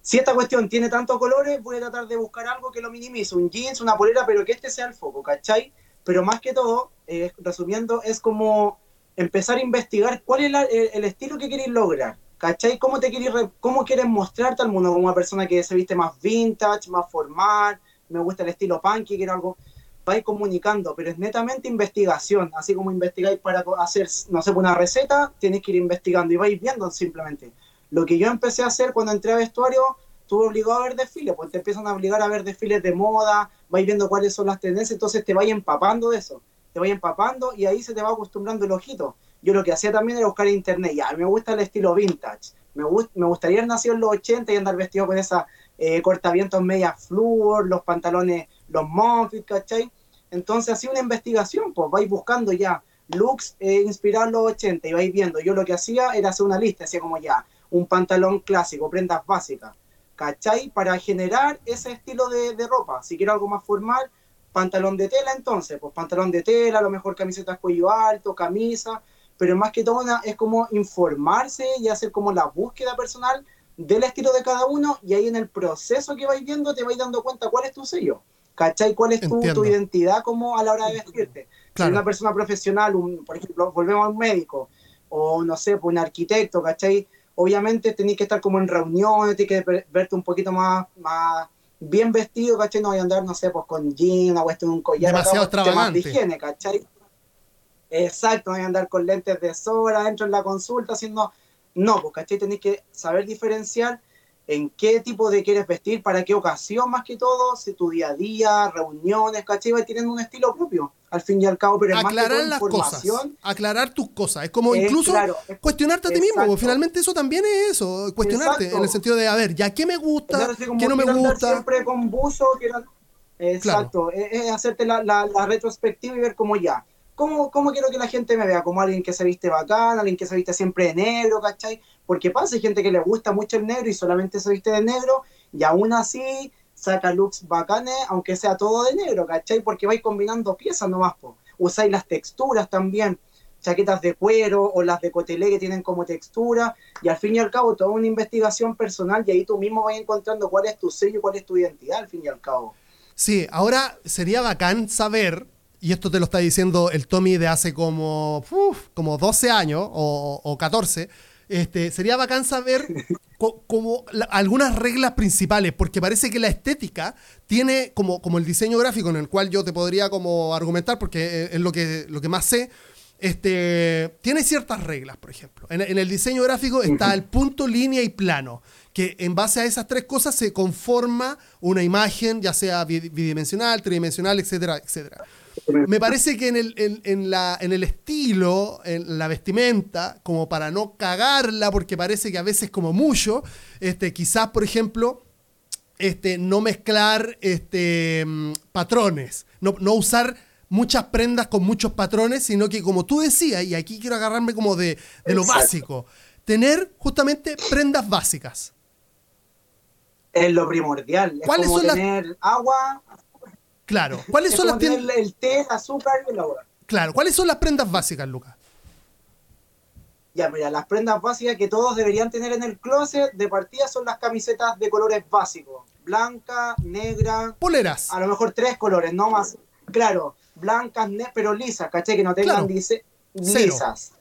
Si esta cuestión tiene tantos colores, voy a tratar de buscar algo que lo minimice. Un jeans, una polera, pero que este sea el foco, ¿cachai? Pero más que todo, eh, resumiendo, es como empezar a investigar cuál es el, estilo que queréis lograr. ¿Cachai? ¿Cómo, te queréis, ¿Cómo quieres mostrarte al mundo como una persona que se viste más vintage, más formal? Me gusta el estilo punky, quiero algo. Vais comunicando, pero es netamente investigación. Así como investigáis para hacer, no sé, una receta, tienes que ir investigando y vais viendo simplemente. Lo que yo empecé a hacer cuando entré a vestuario, estuve obligado a ver desfiles, pues te empiezan a obligar a ver desfiles de moda, vais viendo cuáles son las tendencias, entonces te vais empapando de eso te voy empapando y ahí se te va acostumbrando el ojito. Yo lo que hacía también era buscar en internet, ya, me gusta el estilo vintage, me, me gustaría haber nacido en los 80 y andar vestido con esa eh, cortavientos media flúor, los pantalones, los Monfit, ¿cachai? Entonces así una investigación, pues vais buscando ya looks eh, inspirados los 80 y vais viendo. Yo lo que hacía era hacer una lista, hacía como ya, un pantalón clásico, prendas básicas, ¿cachai? Para generar ese estilo de, de ropa. Si quiero algo más formal, Pantalón de tela entonces, pues pantalón de tela, a lo mejor camisetas cuello alto, camisa, pero más que todo es como informarse y hacer como la búsqueda personal del estilo de cada uno y ahí en el proceso que vais viendo te vais dando cuenta cuál es tu sello, ¿cachai? ¿Cuál es tu, tu identidad como a la hora de vestirte? Si una persona profesional, un, por ejemplo, volvemos a un médico o no sé, pues un arquitecto, ¿cachai? Obviamente tenéis que estar como en reuniones, tienes que verte un poquito más, más bien vestido, ¿cachai? No voy a andar, no sé, pues con jeans, una cuestión, un collar. Demasiado extravagante. De higiene, ¿cachai? Exacto, no voy a andar con lentes de sobra dentro en la consulta haciendo... No, pues, ¿cachai? Tenéis que saber diferenciar en qué tipo de quieres vestir, para qué ocasión más que todo, si tu día a día, reuniones, ¿cachai? Teniendo un estilo propio, al fin y al cabo, pero es aclarar más que las cosas, aclarar tus cosas, es como incluso cuestionarte a ti mismo, porque finalmente eso también es eso, cuestionarte, en el sentido de, a ver, ya qué me gusta, qué no me gusta. Siempre con buzo, Exacto, es, hacerte la, la, la retrospectiva y ver cómo ya, ¿Cómo, ¿Cómo, quiero que la gente me vea? Como alguien que se viste bacán, alguien que se viste siempre de negro, ¿cachai? Porque pasa, hay gente que le gusta mucho el negro y solamente se viste de negro y aún así saca looks bacanes, aunque sea todo de negro, ¿cachai? Porque vais combinando piezas nomás, po. Usáis las texturas también, chaquetas de cuero o las de cotelé que tienen como textura y al fin y al cabo toda una investigación personal y ahí tú mismo vas encontrando cuál es tu sello, cuál es tu identidad al fin y al cabo. Sí, ahora sería bacán saber y esto te lo está diciendo el Tommy de hace como, como 12 años o, 14, este, sería bacán saber [laughs] como algunas reglas principales, porque parece que la estética tiene como, como el diseño gráfico en el cual yo te podría como argumentar, porque es lo que, lo que más sé, este, tiene ciertas reglas, por ejemplo. En, el diseño gráfico está el punto, línea y plano, que en base a esas tres cosas se conforma una imagen, ya sea bidimensional, tridimensional, etcétera, etcétera. Me parece que en el, en, la, en el estilo, en la vestimenta, como para no cagarla, porque parece que a veces como mucho, este, quizás, por ejemplo, este, no mezclar este, mm, patrones, no, no usar muchas prendas con muchos patrones, sino que como tú decías, y aquí quiero agarrarme como de, lo básico, tener justamente prendas básicas. Es lo primordial. Es como tener agua. Claro. ¿Cuáles son las prendas? El té, azúcar y el agua. Claro. ¿Cuáles son las prendas básicas, Lucas? Ya, mira, las prendas básicas que todos deberían tener en el closet de partida son las camisetas de colores básicos. Blanca, negra. Poleras. A lo mejor tres colores, no más. Claro, blancas, pero lisas, ¿caché? Que no tengan lisas.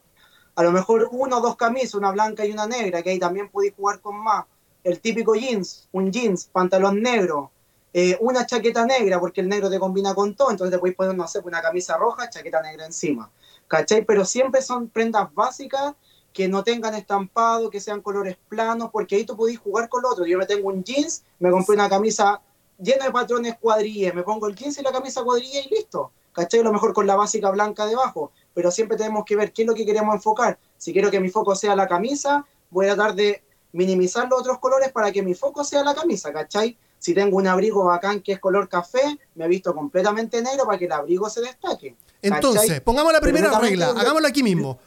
A lo mejor uno o dos camisas, una blanca y una negra, que ahí también podéis jugar con más. El típico jeans, un jeans, pantalón negro, eh, una chaqueta negra, porque el negro te combina con todo, entonces te podéis poner, una camisa roja, chaqueta negra encima. ¿Cachai? Pero siempre son prendas básicas que no tengan estampado, que sean colores planos, porque ahí tú podéis jugar con lo otro. Yo me tengo un jeans, me compré una camisa llena de patrones cuadrillas, me pongo el jeans y la camisa cuadrilla y listo. ¿cachai? Lo mejor con la básica blanca debajo, pero siempre tenemos que ver qué es lo que queremos enfocar. Si quiero que mi foco sea la camisa, voy a tratar de minimizar los otros colores para que mi foco sea la camisa, ¿cachai? Si tengo un abrigo bacán que es color café, me he visto completamente negro para que el abrigo se destaque. Entonces, pongamos la primera regla, hagámosla aquí mismo,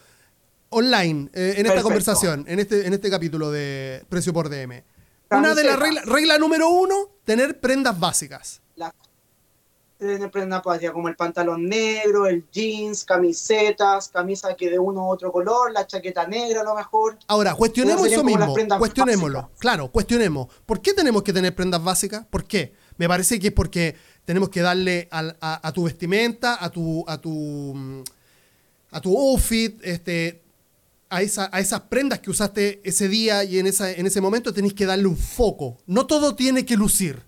online, eh, en esta conversación, en este, en este capítulo de Precio por DM. Una de las reglas, regla número uno, tener prendas básicas prenda patria, como el pantalón negro, el jeans, camisetas, camisa que de uno u otro color, la chaqueta negra a lo mejor. Ahora, cuestionemos eso mismo, cuestionémoslo, claro, cuestionemos. ¿Por qué tenemos que tener prendas básicas? ¿Por qué? Me parece que es porque tenemos que darle a, tu vestimenta, a tu, a tu, a tu outfit, este, a, esa, a esas prendas que usaste ese día y en, esa, en ese momento tenéis que darle un foco. No todo tiene que lucir,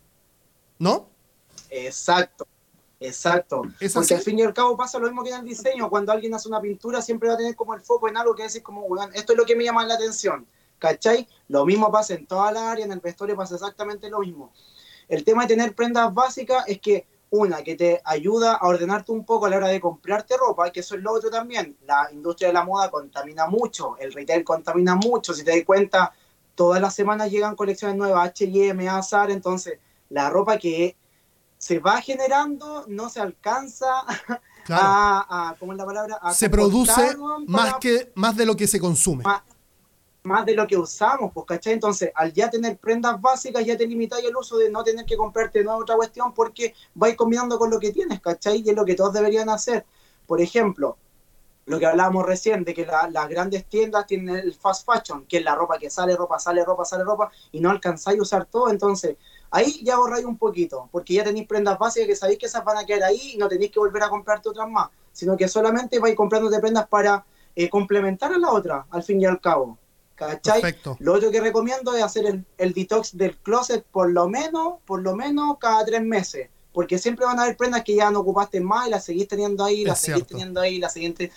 ¿no? Exacto. Exacto. Porque al fin y al cabo pasa lo mismo que en el diseño. Cuando alguien hace una pintura, siempre va a tener como el foco en algo que decir como, esto es lo que me llama la atención. ¿Cachai? Lo mismo pasa en toda la área, en el vestuario pasa exactamente lo mismo. El tema de tener prendas básicas es que, una, que te ayuda a ordenarte un poco a la hora de comprarte ropa, que eso es lo otro también. La industria de la moda contamina mucho, el retail contamina mucho. Si te das cuenta, todas las semanas llegan colecciones nuevas, H&M, Azar, entonces la ropa que se va generando, no se alcanza [laughs] a, ¿cómo es la palabra? se produce más, que, más de lo que se consume. Más, de lo que usamos, pues, ¿cachai? Entonces, al ya tener prendas básicas, ya te limitáis el uso de no tener que comprarte nueva otra cuestión porque vais combinando con lo que tienes, ¿cachai? Y es lo que todos deberían hacer. Por ejemplo, lo que hablábamos recién, de que las grandes tiendas tienen el fast fashion, que es la ropa que sale, ropa, sale, ropa, sale, ropa, y no alcanzáis a usar todo, entonces ahí ya ahorráis un poquito, porque ya tenéis prendas básicas que sabéis que esas van a quedar ahí y no tenéis que volver a comprarte otras más, sino que solamente vais comprándote prendas para eh, complementar a la otra, al fin y al cabo. ¿Cachai? Lo otro que recomiendo es hacer el, el, detox del closet por lo menos, por lo menos cada tres meses. Porque siempre van a haber prendas que ya no ocupaste más y las seguís teniendo ahí, las seguís teniendo ahí, las siguiente.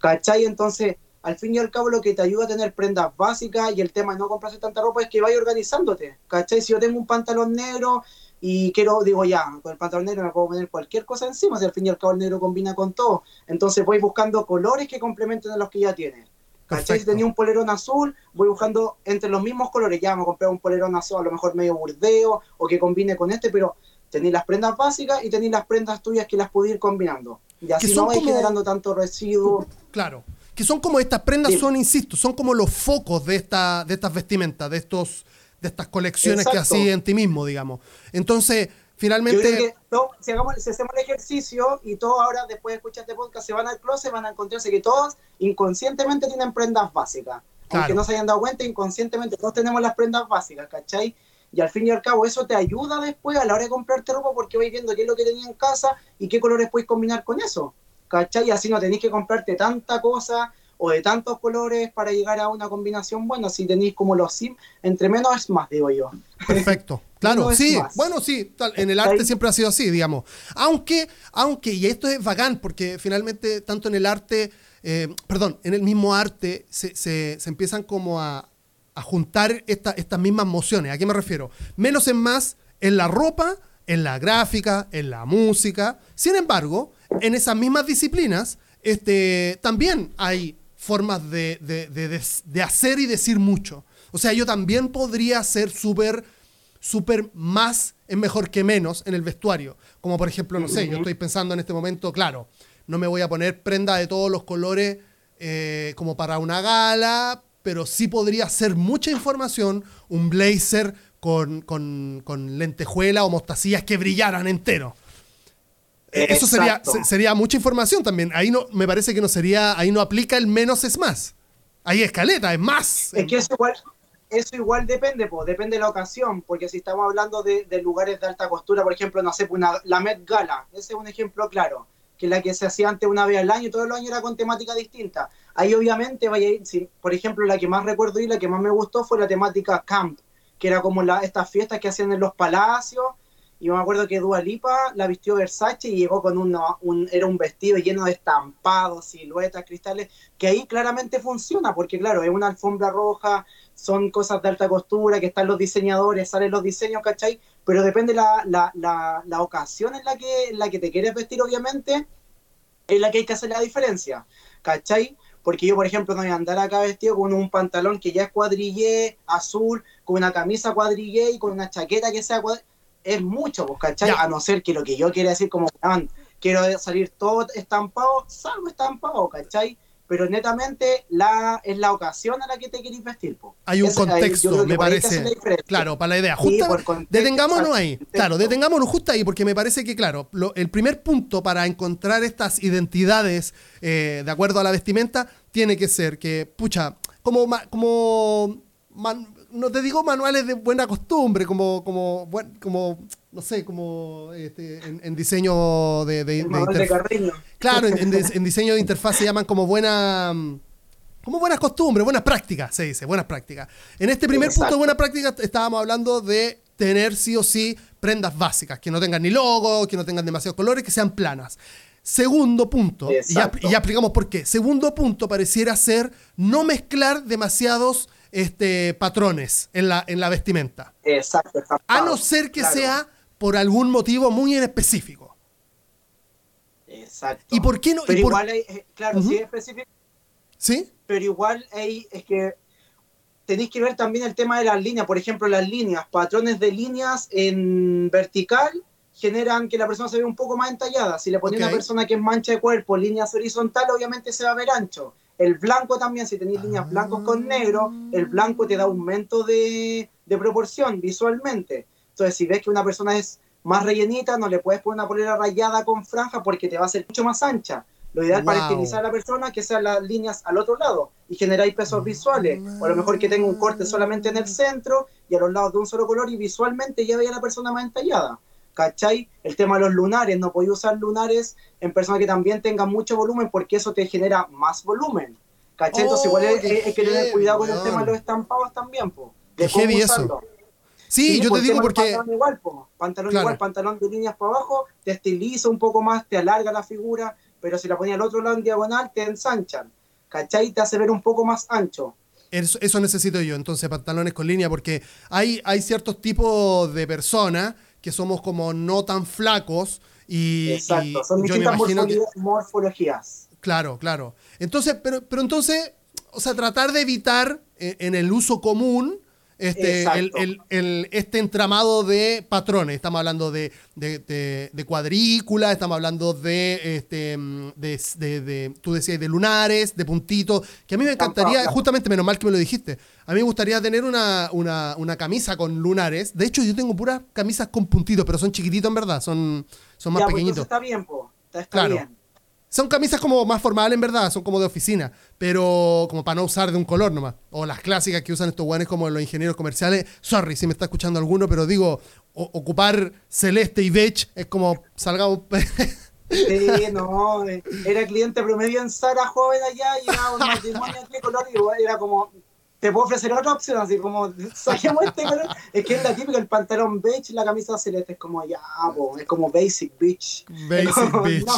¿Cachai? Entonces, al fin y al cabo lo que te ayuda a tener prendas básicas y el tema de no comprarse tanta ropa es que vayas organizándote, ¿cachai? Si yo tengo un pantalón negro y quiero, digo ya, con el pantalón negro me puedo poner cualquier cosa encima, si al fin y al cabo el negro combina con todo, entonces voy buscando colores que complementen a los que ya tienes. ¿Cachai? Si tenía un polerón azul, voy buscando entre los mismos colores, ya me compré un polerón azul, a lo mejor medio burdeo o que combine con este, pero tenéis las prendas básicas y tenéis las prendas tuyas que las puedo ir combinando. Y así no vais generando tanto residuo. Claro que son como estas prendas, son, insisto, son como los focos de, esta, de estas vestimentas, de estos de estas colecciones que hacías en ti mismo, digamos. Entonces, finalmente... si, hagamos, hacemos el ejercicio y todos ahora, después de escuchar este podcast, se van al closet, van a encontrarse que todos inconscientemente tienen prendas básicas. Aunque no se hayan dado cuenta, inconscientemente todos tenemos las prendas básicas, ¿cachai? Y al fin y al cabo eso te ayuda después a la hora de comprarte ropa porque vais viendo qué es lo que tenía en casa y qué colores puedes combinar con eso. ¿Cachai? Así no tenéis que comprarte tanta cosa o de tantos colores para llegar a una combinación buena. Si tenéis como los sim, entre menos es más, digo yo. Perfecto. [laughs] Claro, sí, bueno, sí, en el arte siempre ha sido así, digamos. Aunque, aunque, y esto es bacán, porque finalmente tanto en el arte eh, perdón, en el mismo arte se, se- se empiezan como a, a juntar esta- estas mismas mociones. ¿A qué me refiero? Menos es más en la ropa, en la gráfica, en la música. Sin embargo, en esas mismas disciplinas este, también hay formas de, de- de- hacer y decir mucho. O sea, yo también podría ser súper súper más es mejor que menos en el vestuario. Como por ejemplo, no sé, yo estoy pensando en este momento, claro, no me voy a poner prenda de todos los colores eh, como para una gala, pero sí podría ser mucha información, un blazer con, con- con lentejuela o mostacillas que brillaran entero. Eso sería, sería mucha información también. Ahí no, me parece que no sería, ahí no aplica el menos es más. Ahí es caleta, es más. Es que eso igual, eso igual depende, po, depende de la ocasión, porque si estamos hablando de, de lugares de alta costura, por ejemplo, no sé, pues una, la Met Gala, ese es un ejemplo claro, que la que se hacía antes una vez al año, y todos los años era con temática distinta. Ahí obviamente vaya, a ir- si, por ejemplo, la que más recuerdo y la que más me gustó fue la temática camp, que era como la, estas fiestas que hacían en los palacios, y me acuerdo que Dua Lipa la vistió Versace y llegó con una- un, era un vestido lleno de estampados, siluetas, cristales, que ahí claramente funciona, porque claro, es una alfombra roja, son cosas de alta costura, que están los diseñadores, salen los diseños, ¿cachai? Pero depende la, la, la, la ocasión en la, que, en la que te quieres vestir, obviamente, es la que hay que hacer la diferencia, ¿cachai? Porque yo, por ejemplo, no voy a andar acá vestido con un pantalón que ya es cuadrillé, azul, con una camisa cuadrillé y con una chaqueta que sea cuadrillé. Es mucho, pues, ¿cachai? Ya. A no ser que lo que yo quiera decir como, "Ah, quiero salir todo estampado, salgo estampado, ¿cachai? Pero netamente la, es la ocasión a la que te querés vestir, po. Hay un contexto, me parece. Claro, para la idea. Sí, Justa- por contexto, detengámonos ahí. contexto. Claro, detengámonos justo ahí, porque me parece que, claro, lo- el primer punto para encontrar estas identidades eh, de acuerdo a la vestimenta tiene que ser que, pucha, como, como man- no te digo manuales de buena costumbre, como, como, como no sé, como este, en, en diseño de, de- de. Claro, en, en [laughs] dis- en diseño de interfaz se llaman como buena. Como buenas costumbres, buenas prácticas, se dice, buenas prácticas. En este primer punto Exacto. de buenas prácticas estábamos hablando de tener sí o sí prendas básicas, que no tengan ni logo, que no tengan demasiados colores, que sean planas. Segundo punto, y ya, y ya explicamos por qué. Segundo punto pareciera ser no mezclar demasiados este, patrones en la, en la vestimenta. Exacto. A no ser que claro. sea por algún motivo muy en específico. Exacto. ¿Y por qué no? Pero por- igual, hay, eh, claro, Ujú. sí es específico, ¿Sí? pero igual hay, es que tenéis que ver también el tema de las líneas. Por ejemplo, las líneas, patrones de líneas en vertical generan que la persona se vea un poco más entallada. Si le ponía Ok. una persona que es mancha de cuerpo, líneas horizontal, obviamente se va a ver ancho. El blanco también, si tenéis líneas blancos con negro, el blanco te da aumento de, de proporción visualmente. Entonces, si ves que una persona es más rellenita, no le puedes poner una polera rayada con franja porque te va a hacer mucho más ancha. Lo ideal para estilizar a la persona es que sean las líneas al otro lado y generáis pesos visuales. O a lo mejor que tenga un corte solamente en el centro y a los lados de un solo color y visualmente ya veía a la persona más entallada. ¿Cachai? El tema de los lunares, no podéis usar lunares en personas que también tengan mucho volumen porque eso te genera más volumen. ¿Cachai? Entonces Oh, igual hay, hay que tener cuidado con el tema de los estampados también, po. De cómo heavy eso. usarlo. Sí, yo te digo porque... Pantalón igual, po. Pantalón Claro. igual, pantalón de líneas para abajo, te estiliza un poco más, te alarga la figura, pero si la ponía al otro lado en diagonal, te ensanchan. ¿Cachai? Te hace ver un poco más ancho. Eso, eso necesito yo, entonces, pantalones con línea, porque hay, hay ciertos tipos de personas que somos como no tan flacos y, Exacto. y Son distintas imagino que... morfolo- morfologías. Claro, claro. Entonces, pero, pero entonces, o sea, tratar de evitar eh, en el uso común este, el, el- el- este entramado de patrones. Estamos hablando de, de, de- de cuadrícula, estamos hablando de, este, de, tú decías, de lunares, de puntitos, que a mí me encantaría, justamente, menos mal que me lo dijiste, a mí me gustaría tener una, una, una camisa con lunares. De hecho, yo tengo puras camisas con puntitos, pero son chiquititos en verdad, son, son más ya, pues pequeñitos. entonces está bien, po. Está, está Claro. bien. Son camisas como más formales en verdad, son como de oficina, pero como para no usar de un color nomás. O las clásicas que usan estos guanes como los ingenieros comerciales. Sorry si me está escuchando alguno, pero digo, ocupar celeste y beige es como salgamos. Sí, [laughs] no, eh, era cliente promedio en Sara joven allá, llegaba un [laughs] matrimonio, ¿qué color? Y igual era como te puedo ofrecer otra opción, así como, saquemos este color. Es que es la típica, el pantalón beige y la camisa celeste, es como, ya, es como basic bitch. Basic bitch.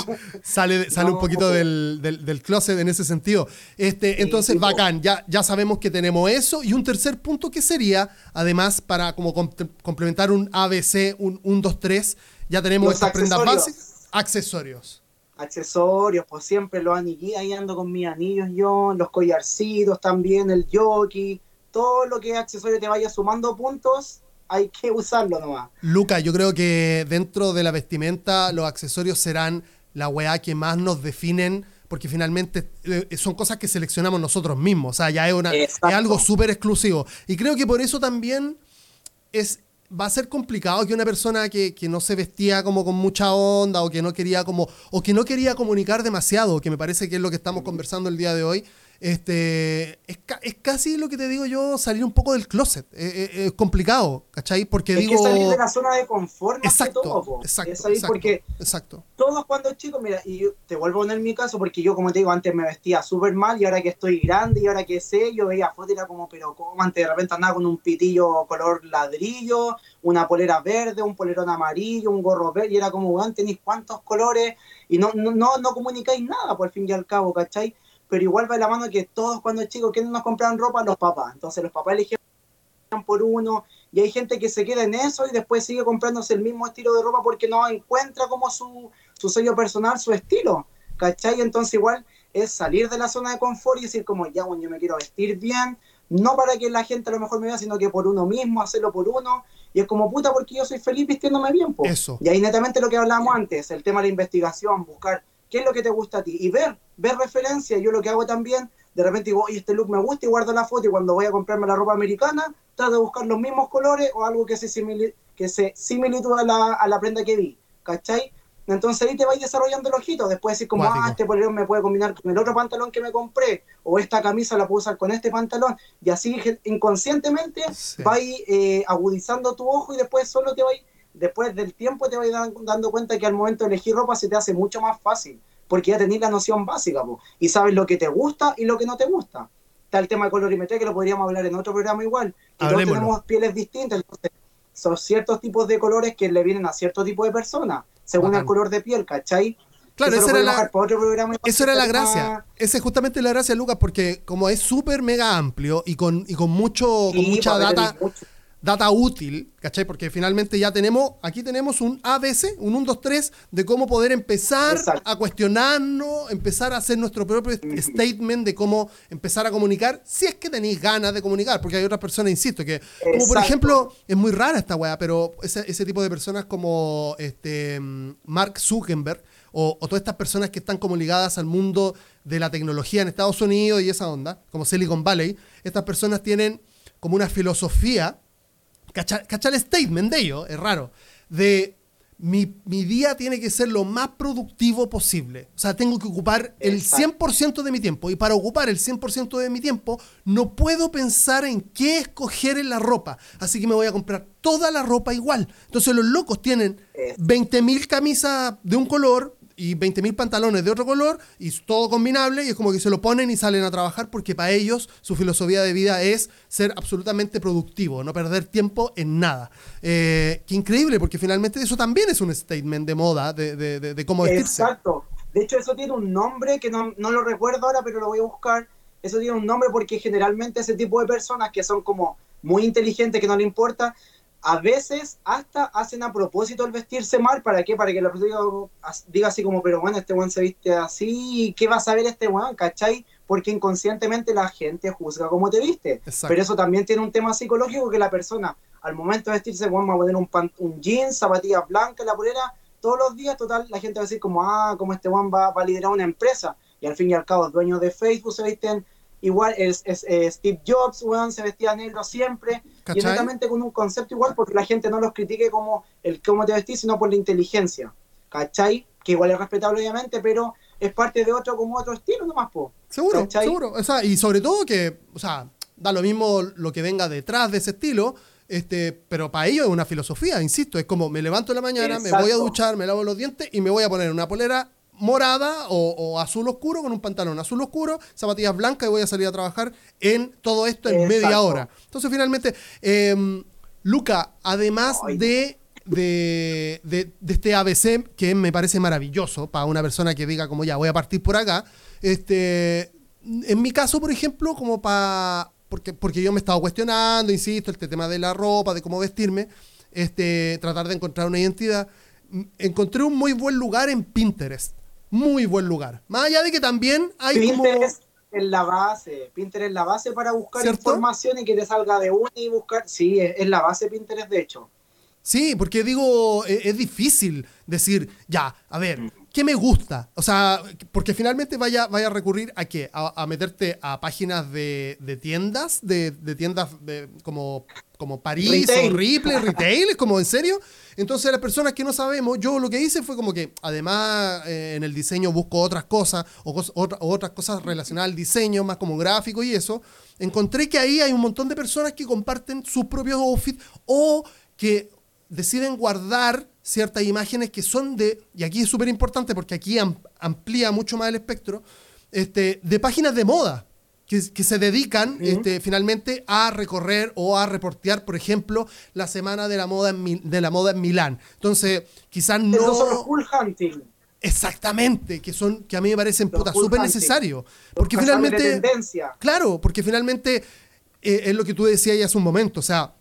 sale sale un poquito del, del, closet en ese sentido. Este, entonces, bacán, ya, ya sabemos que tenemos eso. Y un tercer punto que sería, además, para como complementar un ABC, un 1, 2, 3, ya tenemos estas prendas básicas, accesorios accesorios, pues siempre los anillos, ahí ando con mis anillos yo, los collarcitos también, el jockey, todo lo que es accesorio te vaya sumando puntos, hay que usarlo nomás. Luca, yo creo que dentro de la vestimenta los accesorios serán la weá que más nos definen porque finalmente eh, son cosas que seleccionamos nosotros mismos, o sea, ya es, una, es algo súper exclusivo. Y creo que por eso también es va a ser complicado que una persona que, no se vestía como con mucha onda o que no quería como o que no quería comunicar demasiado, que me parece que es lo que estamos conversando el día de hoy, este, es, es, casi lo que te digo yo, salir un poco del closet. Es, complicado, ¿cachai? Porque es digo. Que salir de la zona de confort exacto, todo, Exacto, es exacto, porque exacto. Todos cuando chicos, mira, y yo te vuelvo a poner mi caso, porque yo, como te digo, antes me vestía súper mal y ahora que estoy grande y ahora que sé, yo veía fotos y era como, pero como antes de repente andaba con un pitillo color ladrillo, una polera verde, un polerón amarillo, un gorro verde, y era como, antes tenéis cuántos colores y no, no, no, no comunicáis nada, por fin y al cabo, ¿cachai? Pero igual va de la mano que todos cuando chicos, ¿quiénes nos compraban ropa? Los papás. Entonces los papás eligieron por uno y hay gente que se queda en eso y después sigue comprándose el mismo estilo de ropa porque no encuentra como su, su sello personal, su estilo. ¿Cachai? Entonces igual es salir de la zona de confort y decir como, ya, bueno, yo me quiero vestir bien, no para que la gente a lo mejor me vea, sino que por uno mismo, hacerlo por uno. Y es como, puta, porque yo soy feliz vistiéndome bien. Eso. Y ahí netamente lo que hablábamos antes, el tema de la investigación, buscar qué es lo que te gusta a ti y ver, ver referencia. Yo lo que hago también, de repente digo, oye, este look me gusta y guardo la foto y cuando voy a comprarme la ropa americana, trato de buscar los mismos colores o algo que se, simil que se similitud a la, a la prenda que vi, ¿cachai? Entonces ahí te vais desarrollando el ojito, después decir como, ah, este polerón me puede combinar con el otro pantalón que me compré, o esta camisa la puedo usar con este pantalón, y así inconscientemente vais eh, agudizando tu ojo y después solo te vais después del tiempo te vas dando cuenta que al momento de elegir ropa se te hace mucho más fácil, porque ya tenés la noción básica, y sabes lo que te gusta y lo que no te gusta. Está el tema de colorimetría que lo podríamos hablar en otro programa igual, que todos tenemos pieles distintas, entonces son ciertos tipos de colores que le vienen a cierto tipo de personas, según el color de piel, ¿cachai? Claro, esa era, la, eso era la gracia. Esa es justamente la gracia, Lucas, porque como es súper mega amplio y con, y con, mucho, con mucha data data útil, ¿cachai? Porque finalmente ya tenemos, aquí tenemos un ABC, un 1, 2, 3, de cómo poder empezar a cuestionarnos, empezar a hacer nuestro propio statement de cómo empezar a comunicar, si es que tenéis ganas de comunicar, porque hay otras personas, insisto, que, como por ejemplo, es muy rara esta weá, pero ese, ese, tipo de personas como este, Mark Zuckerberg, o, o, todas estas personas que están como ligadas al mundo de la tecnología en Estados Unidos y esa onda, como Silicon Valley, estas personas tienen como una filosofía ¿Cachar el statement de ellos? Es raro. De mi, día tiene que ser lo más productivo posible. O sea, tengo que ocupar el 100% de mi tiempo. Y para ocupar el 100% de mi tiempo, no puedo pensar en qué escoger en la ropa. Así que me voy a comprar toda la ropa igual. Entonces los locos tienen 20.000 camisas de un color, y 20.000 pantalones de otro color y todo combinable y es como que se lo ponen y salen a trabajar porque para ellos su filosofía de vida es ser absolutamente productivo, no perder tiempo en nada. Eh, qué increíble porque finalmente eso también es un statement de moda, de, de, de, cómo vestirse. Exacto. De hecho eso tiene un nombre que no, no lo recuerdo ahora, pero lo voy a buscar. Eso tiene un nombre porque generalmente ese tipo de personas que son como muy inteligentes, que no le importa, a veces hasta hacen a propósito el vestirse mal, ¿para qué? Para que la persona diga así como, pero bueno, este weón se viste así, ¿qué va a saber este weón? ¿Cachai? Porque inconscientemente la gente juzga cómo te viste. Pero eso también tiene un tema psicológico que la persona, al momento de vestirse, weón, va a poner un, un jeans, zapatillas blancas, la polera, todos los días, total, la gente va a decir como, ah, como este weón va, va a liderar una empresa. Y al fin y al cabo, dueños de Facebook se visten igual es, Steve Jobs, weón, se vestía negro siempre, y netamente con un concepto igual, porque la gente no los critique como el cómo te vestís, sino por la inteligencia, ¿cachai? Que igual es respetable obviamente, pero es parte de otro como otro estilo nomás, po. Seguro, seguro, o sea, y sobre todo que, o sea, da lo mismo lo que venga detrás de ese estilo, este, pero para ellos es una filosofía, insisto, es como me levanto en la mañana, me voy a duchar, me lavo los dientes y me voy a poner una polera morada o, azul oscuro con un pantalón azul oscuro, zapatillas blancas y voy a salir a trabajar en todo esto en media hora. Entonces, finalmente, em, Luca, además de, de, de, este ABC, que me parece maravilloso para una persona que diga como ya voy a partir por acá, este, en mi caso, por ejemplo, como para... Porque, porque yo me he estado cuestionando, insisto, este tema de la ropa, de cómo vestirme, este, tratar de encontrar una identidad. Encontré un muy buen lugar en Pinterest muy buen lugar. Más allá de que también hay Pinterest como... es la base, Pinterest es la base para buscar información y que te salga de una y buscar, sí, es, la base Pinterest de hecho. Sí, porque digo, e, es, difícil decir, ya, a ver, mm. ¿qué me gusta? O sea, porque finalmente vaya, vaya a recurrir a qué? A, meterte a páginas de, tiendas, de, tiendas de, como, como París o Ripley, [laughs] retail, es como en serio. Entonces las personas que no sabemos, yo lo que hice fue como que además eh, en el diseño busco otras cosas o, otras cosas relacionadas al diseño, más como gráfico y eso, encontré que ahí hay un montón de personas que comparten sus propios outfits o que deciden guardar ciertas imágenes que son de, y aquí es súper importante porque aquí amplía mucho más el espectro, este, de páginas de moda que, se dedican este, finalmente a recorrer o a reportear, por ejemplo, la semana de la moda en, de la moda en Milán. Entonces, quizás no... son full hunting. Exactamente, que son que a mí me parecen súper necesarios. Porque finalmente... Claro, porque finalmente eh, es lo que tú decías ya hace un momento, o sea,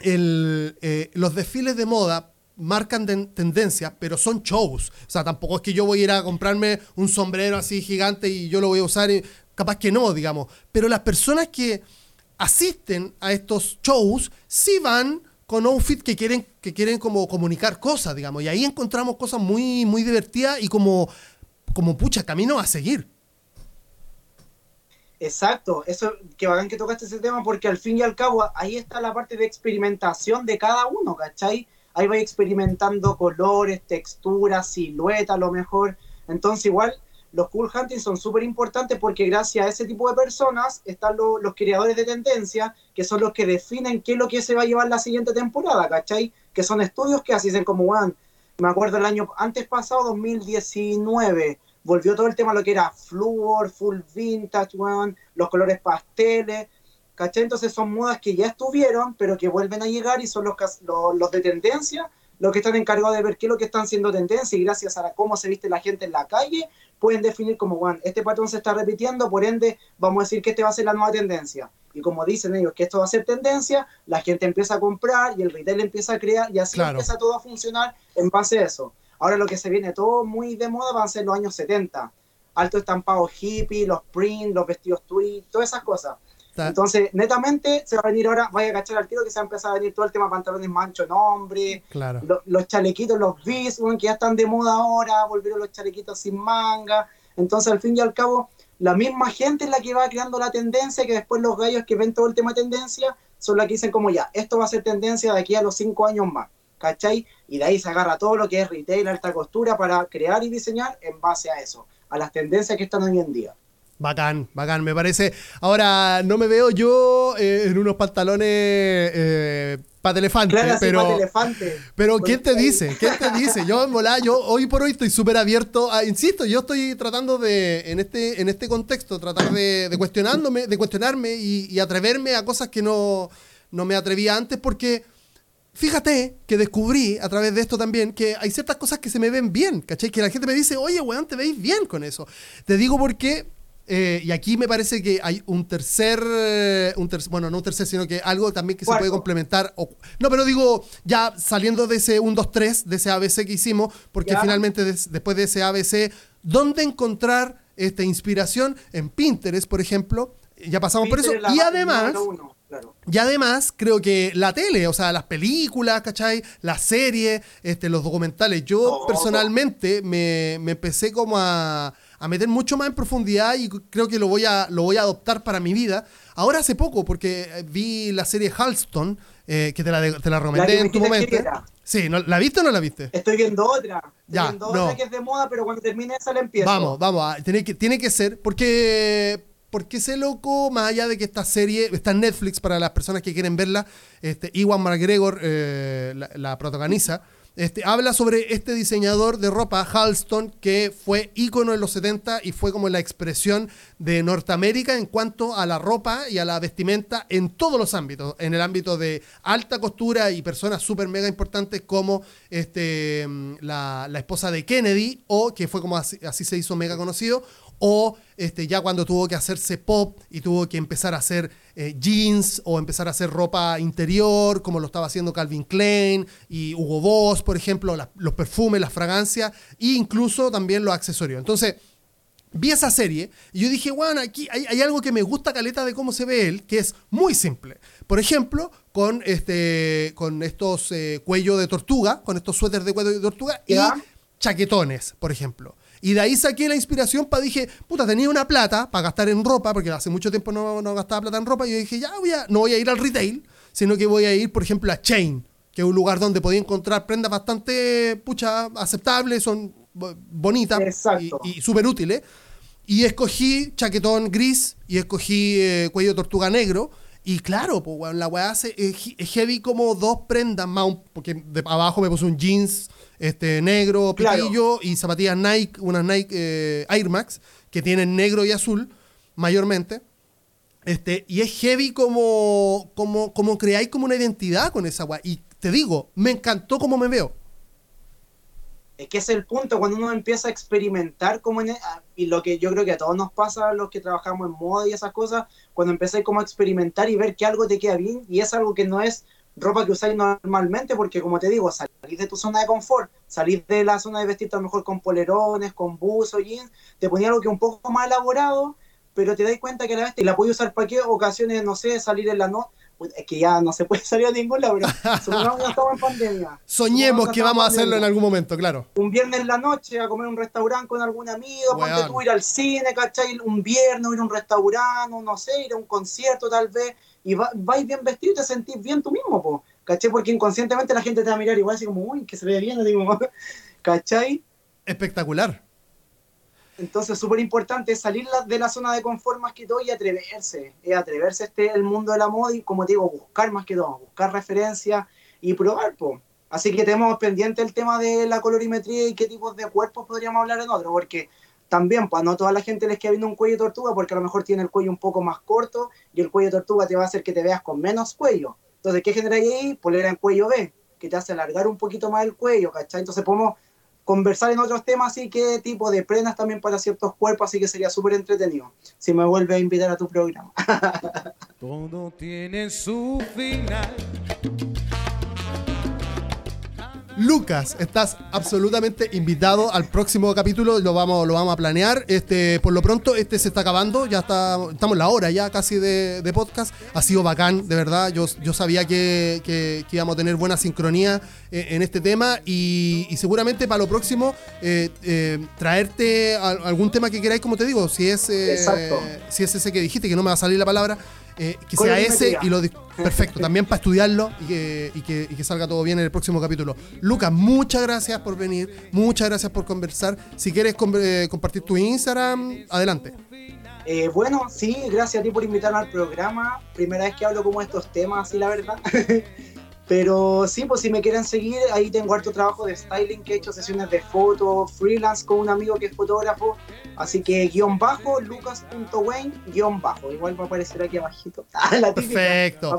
el, eh, los desfiles de moda marcan tendencia, pero son shows. O sea, tampoco es que yo voy a ir a comprarme un sombrero así gigante y yo lo voy a usar. Y, capaz que no, digamos. Pero las personas que asisten a estos shows sí van con outfit que quieren, que quieren como comunicar cosas, digamos. Y ahí encontramos cosas muy, muy divertidas y como, como pucha, camino a seguir. Exacto, eso que bacán que tocaste ese tema porque al fin y al cabo ahí está la parte de experimentación de cada uno, ¿cachai? Ahí va experimentando colores, texturas, silueta a lo mejor. Entonces igual los cool hunting son súper importantes porque gracias a ese tipo de personas están los creadores de tendencia, que son los que definen qué es lo que se va a llevar la siguiente temporada, ¿cachai? Que son estudios que dicen como, bueno, me acuerdo el año antes pasado, 2019, volvió todo el tema lo que era fluor, full vintage, los colores pasteles, ¿cachai? Entonces son modas que ya estuvieron, pero que vuelven a llegar y son los, los, los de tendencia los que están encargados de ver qué es lo que están siendo tendencia y gracias a cómo se viste la gente en la calle, pueden definir como, bueno, este patrón se está repitiendo, por ende, vamos a decir que este va a ser la nueva tendencia. Y como dicen ellos que esto va a ser tendencia, la gente empieza a comprar y el retail empieza a crear y así empieza todo a funcionar en base a eso. Ahora lo que se viene todo muy de moda van a ser los años 70. Alto estampado hippie, los prints, los vestidos tweed, todas esas cosas. Entonces, netamente, se va a venir ahora, vaya a cachar al tiro que se va a empezar a venir todo el tema pantalones mancho nombre, claro. los chalequitos, los bis, que ya están de moda ahora, volvieron los chalequitos sin manga. Entonces, al fin y al cabo, la misma gente es la que va creando la tendencia, que después los gallos que ven todo el tema de tendencia son los que dicen como ya, esto va a ser tendencia de aquí a los cinco años más, ¿cachai? Y de ahí se agarra todo lo que es retail, alta costura, para crear y diseñar en base a eso, a las tendencias que están hoy en día. Bacán, bacán, me parece. Ahora, no me veo yo eh, en unos pantalones eh, pata elefante, pero. Pero ¿quién te dice? ¿Quién te dice? Yo, mola, yo hoy por hoy estoy súper abierto a, insisto, yo estoy tratando de, en este, en este contexto, tratar de, cuestionándome, de cuestionarme y, atreverme a cosas que no, no me atrevía antes, porque fíjate que descubrí a través de esto también que hay ciertas cosas que se me ven bien, ¿cachai? Que la gente me dice, oye, weón, te veis bien con eso. Te digo porque eh, y aquí me parece que hay un tercer, eh, un bueno, no un tercer, sino que algo también que se puede complementar. no, pero digo, ya saliendo de ese 1, 2, 3, de ese ABC que hicimos, porque finalmente después de ese ABC, ¿dónde encontrar esta inspiración? En Pinterest, por ejemplo. Ya pasamos por eso. Y además... Y además, creo que la tele, o sea, las películas, ¿cachai? Las series, este, los documentales. Yo personalmente me, me empecé como a, a meter mucho más en profundidad y creo que lo voy a, lo voy a adoptar para mi vida. Ahora hace poco, porque eh, vi la serie Halston, eh, que te la, te la recomendé en tu momento. Sí, ¿la viste o no la viste? Estoy viendo otra. Estoy viendo otra que es de moda, pero cuando termine esa la empiezo. Vamos, vamos, tiene, que, tiene que ser, porque porque ese loco, más allá de que esta serie está en Netflix para las personas que quieren verla, este, Iwan McGregor eh, la, protagoniza. Este, habla sobre este diseñador de ropa, Halston, que fue ícono en los 70 y fue como la expresión de Norteamérica en cuanto a la ropa y a la vestimenta en todos los ámbitos, en el ámbito de alta costura y personas súper mega importantes como este, la, la, esposa de Kennedy, o que fue como así se hizo mega conocido, o este, ya cuando tuvo que hacerse pop y tuvo que empezar a hacer eh, jeans o empezar a hacer ropa interior, como lo estaba haciendo Calvin Klein y Hugo Boss, por ejemplo, los perfumes, las fragancias e incluso también los accesorios. Entonces, vi esa serie y yo dije, bueno, aquí hay, algo que me gusta caleta de cómo se ve él, que es muy simple. Por ejemplo, con, este, con estos eh, cuellos de tortuga, con estos suéteres de cuello de tortuga y chaquetones, por ejemplo. Y de ahí saqué la inspiración para dije, puta, tenía una plata para gastar en ropa, porque hace mucho tiempo no, no gastaba plata en ropa, y yo dije, ya voy a, no voy a ir al retail, sino que voy a ir, por ejemplo, a Chain, que es un lugar donde podía encontrar prendas bastante, pucha, aceptables, son bonitas y, súper útiles. Y escogí chaquetón gris y escogí eh, cuello tortuga negro. Y claro, pues, la weá hace, es, heavy como dos prendas más, porque de abajo me puse un jeans este, negro, pitillo y zapatillas Nike, unas Nike eh, Air Max, que tienen negro y azul mayormente. Este, y es heavy como, como, como creáis como una identidad con esa weá. Y te digo, me encantó cómo me veo. Es que es el punto, cuando uno empieza a experimentar como en, e, y lo que yo creo que a todos nos pasa, a los que trabajamos en moda y esas cosas, cuando empiezas como a experimentar y ver que algo te queda bien y es algo que no es ropa que usáis normalmente, porque como te digo, salís de tu zona de confort, salís de la zona de vestirte a lo mejor con polerones, con buzo, jeans, te ponía algo que un poco más elaborado, pero te das cuenta que la vez la puedes usar para qué ocasiones, no sé, salir en la noche. Es que ya no se puede [laughs] salir a ningún lado, pero estamos en pandemia. Soñemos que vamos a hacerlo en algún momento, claro. Un viernes en la noche a comer un restaurante con algún amigo, ponte tú ir al cine, ¿cachai? Un viernes, ir a un restaurante, no sé, ir a un concierto tal vez y vais bien vestido y te sentís bien tú mismo, po, ¿cachai? Porque inconscientemente la gente te va a mirar igual así como, uy, que se ve bien, digo, [laughs] ¿cachai? Espectacular. Entonces, súper importante salir de la zona de confort más que todo y atreverse, es atreverse este el mundo de la moda y, como te digo, buscar más que todo, buscar referencias y probar, po. Así que tenemos pendiente el tema de la colorimetría y qué tipos de cuerpos podríamos hablar en otro, porque también, pues no toda la gente les queda viendo un cuello de tortuga porque a lo mejor tiene el cuello un poco más corto y el cuello de tortuga te va a hacer que te veas con menos cuello. Entonces, ¿qué genera ahí? Polera en cuello B, que te hace alargar un poquito más el cuello, ¿cachai? Entonces podemos conversar en otros temas, así qué tipo de prendas también para ciertos cuerpos, así que sería súper entretenido si me vuelve a invitar a tu programa. [laughs] Todo tiene su final. Lucas, estás absolutamente invitado al próximo capítulo, lo vamos, lo vamos a planear. Este, por lo pronto, este se está acabando, ya está, estamos en la hora ya casi de, podcast. Ha sido bacán, de verdad. Yo, yo sabía que, íbamos a tener buena sincronía eh, en este tema y, seguramente para lo próximo eh, eh, traerte algún tema que queráis, como te digo, si es, si es ese que dijiste, que no me va a salir la palabra. Eh, que sea ese y lo perfecto, [laughs] también para estudiarlo y que, y, que, salga todo bien en el próximo capítulo. Lucas, muchas gracias por venir, muchas gracias por conversar. Si quieres eh, compartir tu Instagram, adelante. Eh, bueno, sí, gracias a ti por invitarme al programa. Primera vez que hablo como estos temas, así la verdad. [laughs] Pero sí, pues si me quieren seguir, ahí tengo harto trabajo de styling que he hecho, sesiones de foto, freelance con un amigo que es fotógrafo. Así que guion bajo, lucas.wayne, guion bajo. Igual va a aparecer aquí abajito. [laughs] Ah, Perfecto.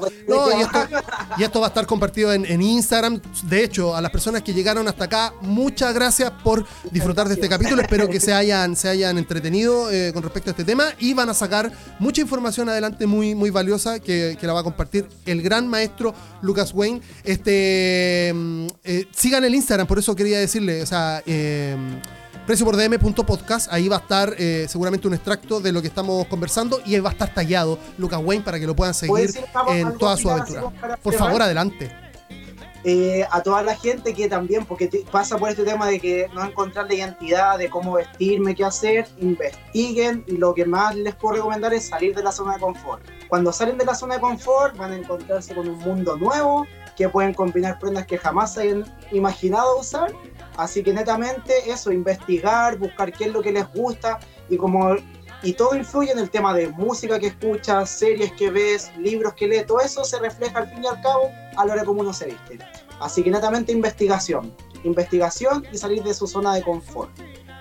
y, esto, va a estar compartido en, Instagram. De hecho, a las personas que llegaron hasta acá, muchas gracias por disfrutar de este capítulo. Espero que [laughs] se hayan, se hayan entretenido eh, con respecto a este tema y van a sacar mucha información adelante muy, muy valiosa que, que la va a compartir el gran maestro Lucas Wayne este, mm, eh, sigan el Instagram, por eso quería decirle, o sea, eh, precio por dm.podcast, ahí va a estar eh, seguramente un extracto de lo que estamos conversando y va a estar tallado Lucas Wayne para que lo puedan seguir en toda su aventura. Por favor, adelante. Eh, a toda la gente que también, porque pasa por este tema de que no encontrar la identidad, de cómo vestirme, qué hacer, investiguen y lo que más les puedo recomendar es salir de la zona de confort. Cuando salen de la zona de confort van a encontrarse con un mundo nuevo, que pueden combinar prendas que jamás hayan imaginado usar. Así que netamente eso, investigar, buscar qué es lo que les gusta y como Y todo influye en el tema de música que escuchas, series que ves, libros que lees, todo eso se refleja al fin y al cabo a la hora como uno se viste. Así que netamente investigación, investigación y salir de su zona de confort.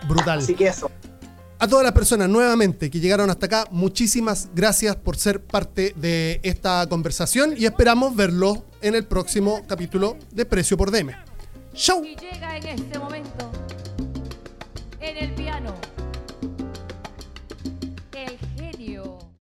Brutal. Así que eso. A todas las personas nuevamente que llegaron hasta acá, muchísimas gracias por ser parte de esta conversación y esperamos verlo en el próximo capítulo de Precio por DM. ¡Show!